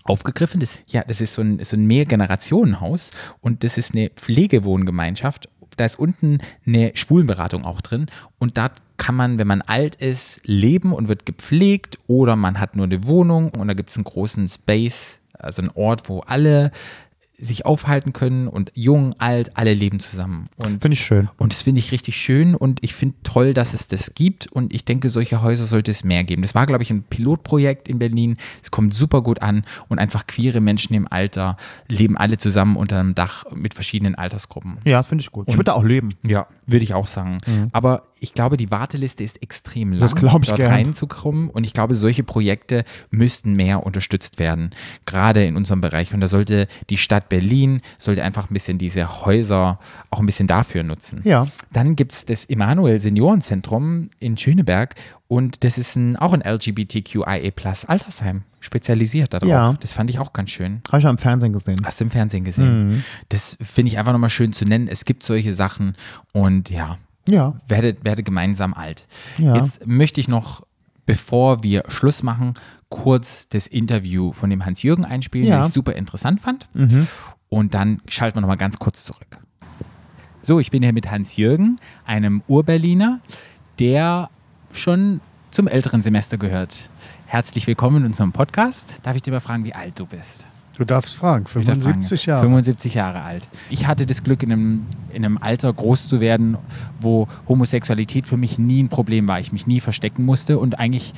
aufgegriffen. Das, ja, das ist so ein, so ein Mehrgenerationenhaus und das ist eine Pflegewohngemeinschaft. Da ist unten eine Schwulenberatung auch drin und da kann man, wenn man alt ist, leben und wird gepflegt oder man hat nur eine Wohnung und da gibt es einen großen Space also ein Ort, wo alle sich aufhalten können und jung, alt, alle leben zusammen. Und Finde ich schön. und das finde ich richtig schön und ich finde toll, dass es das gibt und ich denke, solche Häuser sollte es mehr geben. Das war, glaube ich, ein Pilotprojekt in Berlin. Es kommt super gut an und einfach queere Menschen im Alter leben alle zusammen unter einem Dach mit verschiedenen Altersgruppen. Ja, das finde ich gut. Ich würde da auch leben. Ja, würde ich auch sagen. Aber ich glaube, die Warteliste ist extrem lang, Das ich dort gern. reinzukommen. Und ich glaube, solche Projekte müssten mehr unterstützt werden, gerade in unserem Bereich. Und da sollte die Stadt Berlin, sollte einfach ein bisschen diese Häuser auch ein bisschen dafür nutzen. Ja. Dann gibt es das Emanuel Seniorenzentrum in Schöneberg und das ist ein, auch ein LGBTQIA Plus Altersheim, spezialisiert darauf. Ja. Das fand ich auch ganz schön. Habe ich mal im Fernsehen gesehen. Hast du im Fernsehen gesehen? Das finde ich einfach nochmal schön zu nennen. Es gibt solche Sachen und ja, Ja. werde, werde gemeinsam alt. Ja. Jetzt möchte ich noch, bevor wir Schluss machen, kurz das Interview von dem Hans-Jürgen einspielen, Ja. das ich super interessant fand. Und dann schalten wir nochmal ganz kurz zurück. So, ich bin hier mit Hans-Jürgen, einem Urberliner, der schon zum älteren Semester gehört. Herzlich willkommen in unserem Podcast. Darf ich dir mal fragen, wie alt du bist? Du darfst fragen, Wieder 75 fragen. Jahre. 75 Jahre alt. Ich hatte das Glück, in einem, in einem Alter groß zu werden, wo Homosexualität für mich nie ein Problem war. Ich mich nie verstecken musste und eigentlich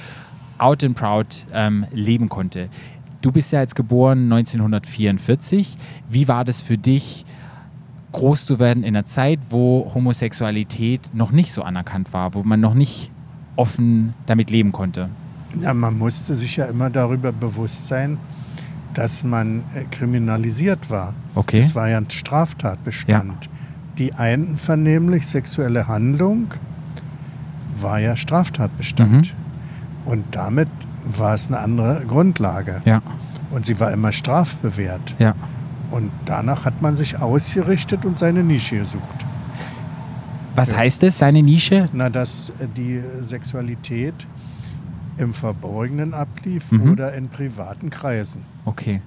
out and proud ähm, leben konnte. Du bist ja jetzt geboren 1944. Wie war das für dich, groß zu werden in einer Zeit, wo Homosexualität noch nicht so anerkannt war, wo man noch nicht offen damit leben konnte? Ja, man musste sich ja immer darüber bewusst sein, dass man äh, kriminalisiert war. Okay. Es war ja ein Straftatbestand. Die einvernehmlich sexuelle Handlung war ja Straftatbestand. Und damit war es eine andere Grundlage. Ja, Und sie war immer strafbewehrt. ja. Und danach hat man sich ausgerichtet und seine Nische gesucht. Was heißt das, seine Nische? Na, dass äh, die Sexualität im Verborgenen ablief Mhm. oder in privaten Kreisen. Okay.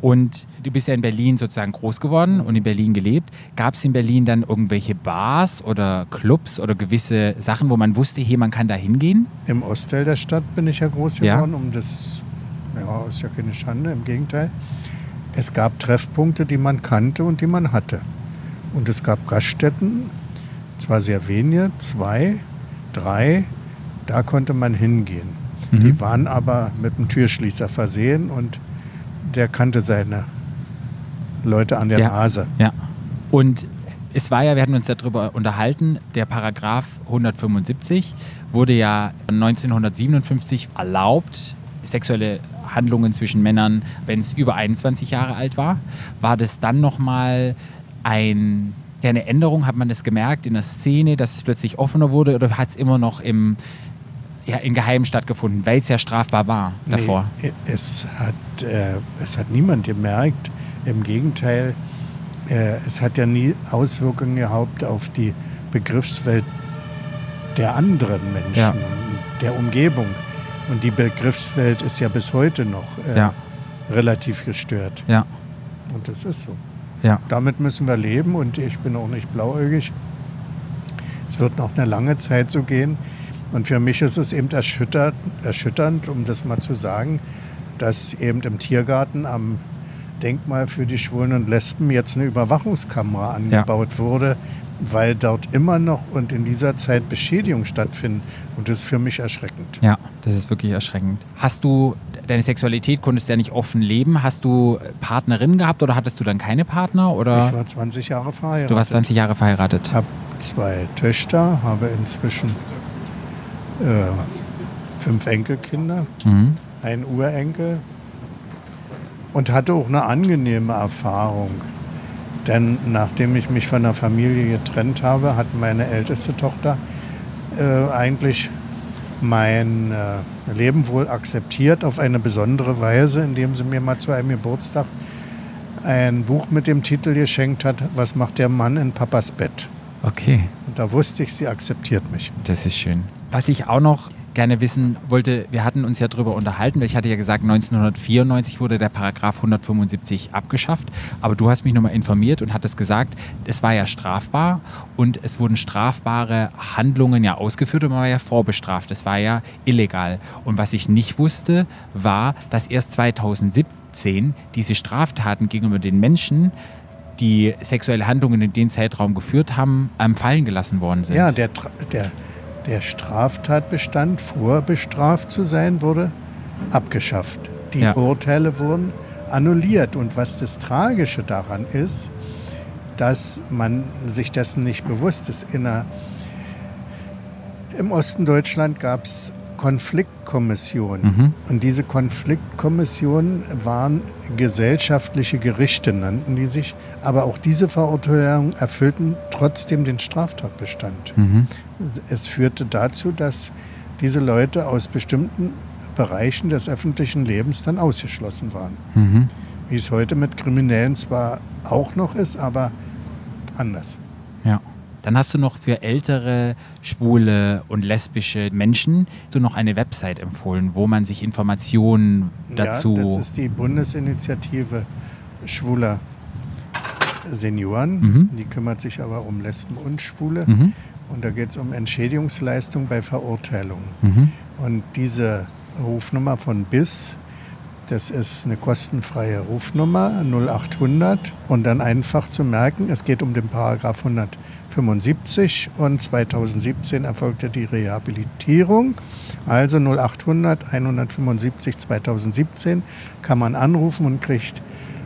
Und du bist ja in Berlin sozusagen groß geworden und in Berlin gelebt. Gab es in Berlin dann irgendwelche Bars oder Clubs oder gewisse Sachen, wo man wusste, hier, man kann da hingehen? Im Ostteil der Stadt bin ich ja groß Ja. geworden, um das, ja, ist ja keine Schande, im Gegenteil. Es gab Treffpunkte, die man kannte und die man hatte. Und es gab Gaststätten, zwar sehr wenige, zwei, drei, da konnte man hingehen. Mhm. Die waren aber mit einem Türschließer versehen und der kannte seine Leute an der Ja. Nase. Ja. Und es war ja, wir hatten uns darüber unterhalten, der Paragraph 175 wurde ja 1957 erlaubt, sexuelle Handlungen zwischen Männern, wenn es über 21 Jahre alt war. War das dann nochmal ein, ja, eine Änderung? Hat man das gemerkt in der Szene, dass es plötzlich offener wurde oder hat es immer noch im, ja, in Geheim stattgefunden, weil es ja strafbar war davor? Nee, es, hat, äh, es hat niemand gemerkt. Im Gegenteil, äh, es hat ja nie Auswirkungen gehabt auf die Begriffswelt der anderen Menschen, Ja. der Umgebung. Und die Begriffswelt ist ja bis heute noch äh, Ja. relativ gestört. Ja, Und das ist so. ja, Damit müssen wir leben und ich bin auch nicht blauäugig. Es wird noch eine lange Zeit so gehen. Und für mich ist es eben erschüttert, erschütternd, um das mal zu sagen, dass eben im Tiergarten am Denkmal für die Schwulen und Lesben jetzt eine Überwachungskamera angebaut wurde, weil dort immer noch und in dieser Zeit Beschädigungen stattfinden. Und das ist für mich erschreckend. Ja, das ist wirklich erschreckend. Hast du deine Sexualität konntest du ja nicht offen leben? Hast du Partnerinnen gehabt oder hattest du dann keine Partner Ich oder war 20 Jahre verheiratet. du warst 20 Jahre verheiratet? habe zwei Töchter, habe inzwischen äh, fünf Enkelkinder, Mhm. einen Urenkel und hatte auch eine angenehme Erfahrung. Denn nachdem ich mich von der Familie getrennt habe, hat meine älteste Tochter äh, eigentlich mein äh, Leben wohl akzeptiert auf eine besondere Weise, indem sie mir mal zu einem Geburtstag ein Buch mit dem Titel geschenkt hat, Was macht der Mann in Papas Bett? Okay, Und da wusste ich, sie akzeptiert mich. das ist schön. Was ich auch noch gerne wissen wollte, wir hatten uns ja darüber unterhalten, weil ich hatte ja gesagt, 1994 wurde der Paragraph 175 abgeschafft, aber du hast mich nochmal informiert und hattest gesagt, es war ja strafbar und es wurden strafbare Handlungen ja ausgeführt und man war ja vorbestraft, es war ja illegal. Und was ich nicht wusste, war, dass erst 2017 2017 diese Straftaten gegenüber den Menschen, die sexuelle Handlungen in den Zeitraum geführt haben, ähm, fallen gelassen worden sind. Ja, der, der, der Straftatbestand, vorbestraft zu sein, wurde abgeschafft. Die Ja. Urteile wurden annulliert. Und was das Tragische daran ist, dass man sich dessen nicht bewusst ist. In einer, Im Osten Deutschland gab es Konfliktkommissionen. Und diese Konfliktkommissionen waren gesellschaftliche Gerichte, nannten die sich. Aber auch diese Verurteilungen erfüllten trotzdem den Straftatbestand. Es führte dazu, dass diese Leute aus bestimmten Bereichen des öffentlichen Lebens dann ausgeschlossen waren. Wie es heute mit Kriminellen zwar auch noch ist, aber anders. Ja. Dann hast du noch für ältere, schwule und lesbische Menschen du noch eine Website empfohlen, wo man sich Informationen dazu. Ja, das ist die Bundesinitiative schwuler Senioren. Mhm. Die kümmert sich aber um Lesben und Schwule. Mhm. Und da geht es um Entschädigungsleistung bei Verurteilungen. Mhm. Und diese Rufnummer von BIS, das ist eine kostenfreie Rufnummer 0800 und dann einfach zu merken, es geht um den Paragraph 175 und 2017 erfolgte die Rehabilitierung. Also 0800 175 2017 kann man anrufen und kriegt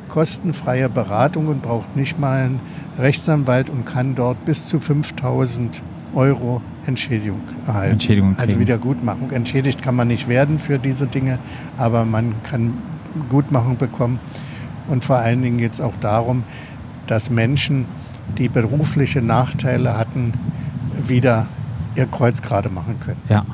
kostenfreie Beratung und braucht nicht mal einen Rechtsanwalt und kann dort bis zu 5000 Euro Entschädigung erhalten. Entschädigung also kriegen. Wiedergutmachung. Entschädigt kann man nicht werden für diese Dinge, aber man kann Gutmachung bekommen. Und vor allen Dingen geht es auch darum, dass Menschen, die berufliche Nachteile hatten, wieder ihr Kreuz gerade machen können. Ja.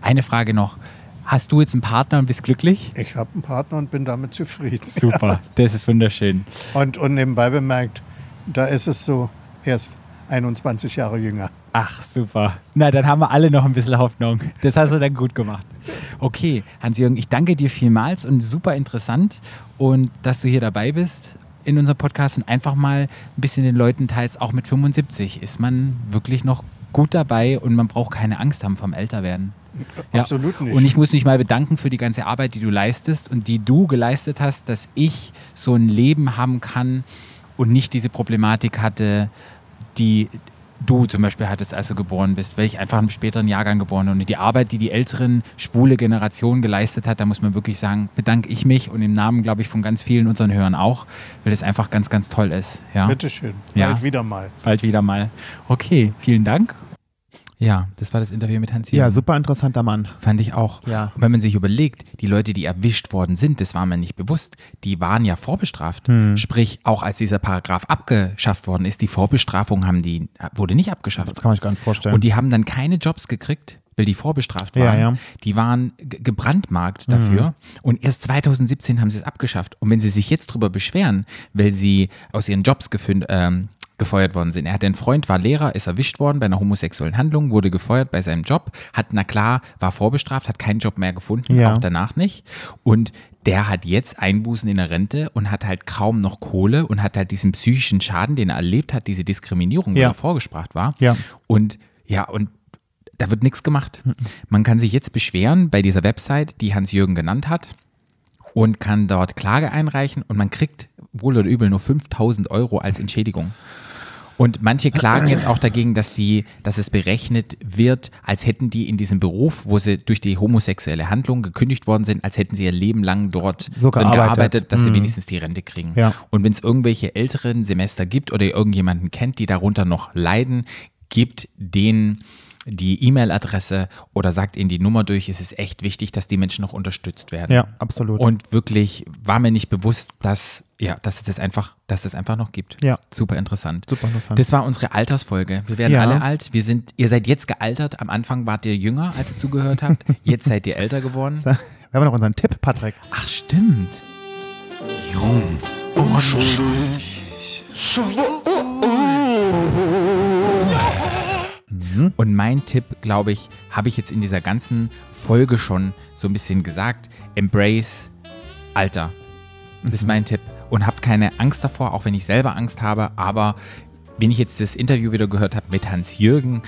Eine Frage noch. Hast du jetzt einen Partner und bist glücklich? Ich habe einen Partner und bin damit zufrieden. *laughs* Super, das ist wunderschön. Und, und nebenbei bemerkt, da ist es so, erst 21 Jahre jünger. Ach, super. Na, dann haben wir alle noch ein bisschen Hoffnung. Das hast du dann gut gemacht. Okay, Hans-Jürgen, ich danke dir vielmals und super interessant und dass du hier dabei bist in unserem Podcast und einfach mal ein bisschen den Leuten teils, auch mit 75 ist man wirklich noch gut dabei und man braucht keine Angst haben vom Älterwerden. Ja. Absolut nicht. Und ich muss mich mal bedanken für die ganze Arbeit, die du leistest und die du geleistet hast, dass ich so ein Leben haben kann und nicht diese Problematik hatte, die du zum Beispiel hattest, als du geboren bist, weil ich einfach im späteren Jahrgang geboren. Und die Arbeit, die die älteren schwule Generation geleistet hat, da muss man wirklich sagen, bedanke ich mich und im Namen, glaube ich, von ganz vielen unseren Hörern auch, weil das einfach ganz, ganz toll ist. Ja? Bitteschön. Ja. Bald wieder mal. Bald wieder mal. Okay, vielen Dank. Ja, das war das Interview mit Hans Ja, Jürgen. super interessanter Mann. Fand ich auch. Ja. Und wenn man sich überlegt, die Leute, die erwischt worden sind, das war mir nicht bewusst, die waren ja vorbestraft. Hm. Sprich, auch als dieser Paragraph abgeschafft worden ist, die Vorbestrafung haben die, wurde nicht abgeschafft. Das kann man sich gar nicht vorstellen. Und die haben dann keine Jobs gekriegt, weil die vorbestraft Ja, waren. ja. Mhm. Die waren ge- gebrandmarkt dafür. Und erst 2017 haben sie es abgeschafft. Und wenn sie sich jetzt drüber beschweren, weil sie aus ihren Jobs gefün- ähm, gefeuert worden sind. Er hat einen Freund, war Lehrer, ist erwischt worden bei einer homosexuellen Handlung, wurde gefeuert bei seinem Job, hat, na klar, war vorbestraft, hat keinen Job mehr gefunden, Ja. auch danach nicht. Und der hat jetzt Einbußen in der Rente und hat halt kaum noch Kohle und hat halt diesen psychischen Schaden, den er erlebt hat, diese Diskriminierung, Ja. er vorgespracht war. Ja. Und ja, und da wird nichts gemacht. Man kann sich jetzt beschweren bei dieser Website, die Hans-Jürgen genannt hat und kann dort Klage einreichen und man kriegt wohl oder übel nur 5000 Euro als Entschädigung. Und manche klagen jetzt auch dagegen, dass die, dass es berechnet wird, als hätten die in diesem Beruf, wo sie durch die homosexuelle Handlung gekündigt worden sind, als hätten sie ihr Leben lang dort So gearbeitet. gearbeitet, dass sie wenigstens die Rente kriegen. Ja. Und wenn es irgendwelche älteren Semester gibt oder ihr irgendjemanden kennt, die darunter noch leiden, gebt denen die E-Mail-Adresse oder sagt ihnen die Nummer durch. Es ist echt wichtig, dass die Menschen noch unterstützt werden. Ja, absolut. Und wirklich war mir nicht bewusst, dass, ja, dass es das einfach, dass es einfach noch gibt. Ja. Super interessant. Super interessant. Das war unsere Altersfolge. Wir werden Ja. alle alt. Wir sind, ihr seid jetzt gealtert. Am Anfang wart ihr jünger, als ihr zugehört habt. Jetzt seid ihr älter geworden. *laughs* Wir haben noch unseren Tipp, Patrick. Ach, stimmt. Und mein Tipp, glaube ich, habe ich jetzt in dieser ganzen Folge schon so ein bisschen gesagt. Embrace Alter. Das ist mein Tipp. Und habt keine Angst davor, auch wenn ich selber Angst habe, aber wenn ich jetzt das Interview wieder gehört habe mit Hans-Jürgen,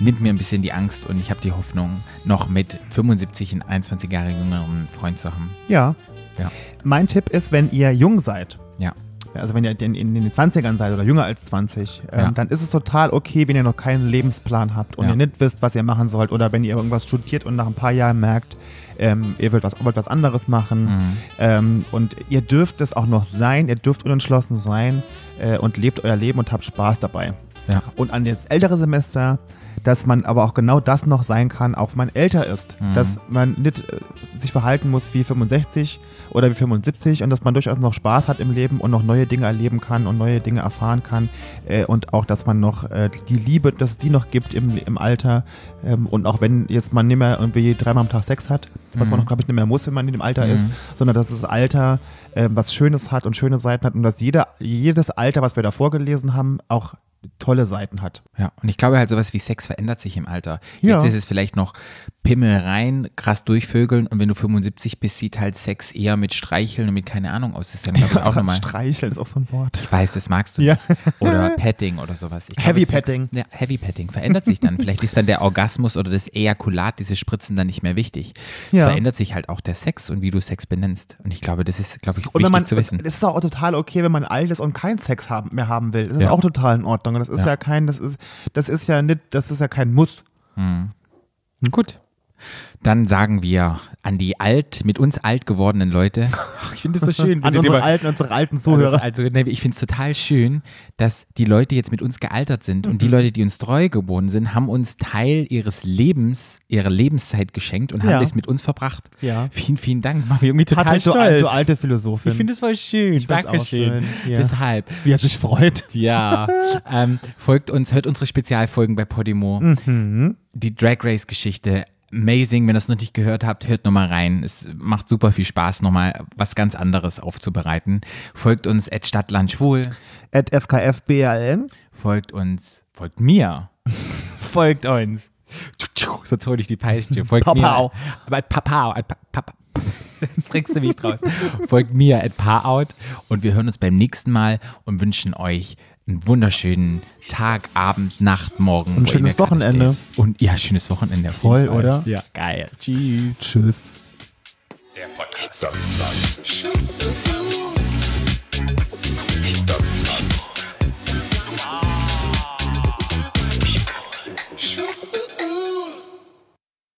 nimmt mir ein bisschen die Angst und ich habe die Hoffnung, noch mit 75 einen 21 Jahre jüngeren Freund zu haben. Ja. Ja. Mein Tipp ist, wenn ihr jung seid, Ja. Also wenn ihr in, in den 20ern seid oder jünger als 20, ähm, Ja. dann ist es total okay, wenn ihr noch keinen Lebensplan habt und Ja. ihr nicht wisst, was ihr machen sollt oder wenn ihr irgendwas studiert und nach ein paar Jahren merkt, ähm, ihr wollt was, wollt was anderes machen Mhm. ähm, und ihr dürft es auch noch sein, ihr dürft unentschlossen sein äh, und lebt euer Leben und habt Spaß dabei. Ja. Und an das ältere Semester, dass man aber auch genau das noch sein kann, auch wenn man älter ist. Mhm. Dass man nicht äh, sich verhalten muss wie 65 oder wie 75 und dass man durchaus noch Spaß hat im Leben und noch neue Dinge erleben kann und neue Dinge erfahren kann. Äh, und auch, dass man noch äh, die Liebe, dass es die noch gibt im, im Alter. Ähm, und auch wenn jetzt man nicht mehr irgendwie dreimal am Tag Sex hat, was man noch, glaube ich, nicht mehr muss, wenn man in dem Alter ist, sondern dass das Alter äh, was Schönes hat und schöne Seiten hat und dass jeder, jedes Alter, was wir da vorgelesen haben, auch tolle Seiten hat. Ja, und ich glaube halt, sowas wie Sex verändert sich im Alter. Ja. Jetzt ist es vielleicht noch Pimmel rein, krass durchvögeln und wenn du 75 bist, sieht halt Sex eher mit Streicheln und mit keine Ahnung aus. Das ist dann, glaube ich, auch nochmal. Streicheln ist auch so ein Wort. Ich weiß, das magst du Ja. nicht. Oder *laughs* Petting oder sowas. Ich Heavy Sex- Petting. Ja, Heavy Petting verändert sich dann. Vielleicht ist dann der Orgasmus oder das Ejakulat, diese Spritzen dann nicht mehr wichtig. Es Ja. verändert sich halt auch der Sex und wie du Sex benennst. Und ich glaube, das ist, glaube ich, wichtig man, zu wissen. es ist auch total okay, wenn man alt ist und keinen Sex haben, mehr haben will. Das ist Ja. auch total in Ordnung. Das ist ja, Ja. kein, das ist, das ist ja nicht, das ist ja kein Muss. Gut. Dann sagen wir an die alt, mit uns alt gewordenen Leute. *laughs* Ich finde es so *laughs* schön. An unsere alten, unsere alten Zuhörer. also ich finde es total schön, dass die Leute jetzt mit uns gealtert sind und die Leute, die uns treu geboren sind, haben uns Teil ihres Lebens, ihrer Lebenszeit geschenkt und haben Ja. das mit uns verbracht. Ja. Vielen, vielen Dank. Mach mich irgendwie total du, stolz. du alte Philosophin. ich finde es voll schön. Dankeschön. schön, ja. Deshalb. Wie er sich freut. Ja, *laughs* ähm, folgt uns, hört unsere Spezialfolgen bei Podimo. Mhm. Die Drag Race Geschichte, amazing. Wenn ihr es noch nicht gehört habt, hört nochmal rein. Es macht super viel Spaß, nochmal was ganz anderes aufzubereiten. Folgt uns at Stadtlandschwul, At FKFBLN. folgt uns, folgt mir, *laughs* folgt uns. Sonst hole ich die Peitsche. Folgt Papau. mir. Aber at Papau, at Pa- Papa. *laughs* Jetzt bringst du mich draus. Folgt mir at Paarout und wir hören uns beim nächsten Mal und wünschen euch einen wunderschönen Tag, Abend, Nacht, Morgen. Ein schönes Wochenende. steht. Und ja, schönes Wochenende. Voll, Fall. oder? Ja, geil. Tschüss. Tschüss. Der Podcast.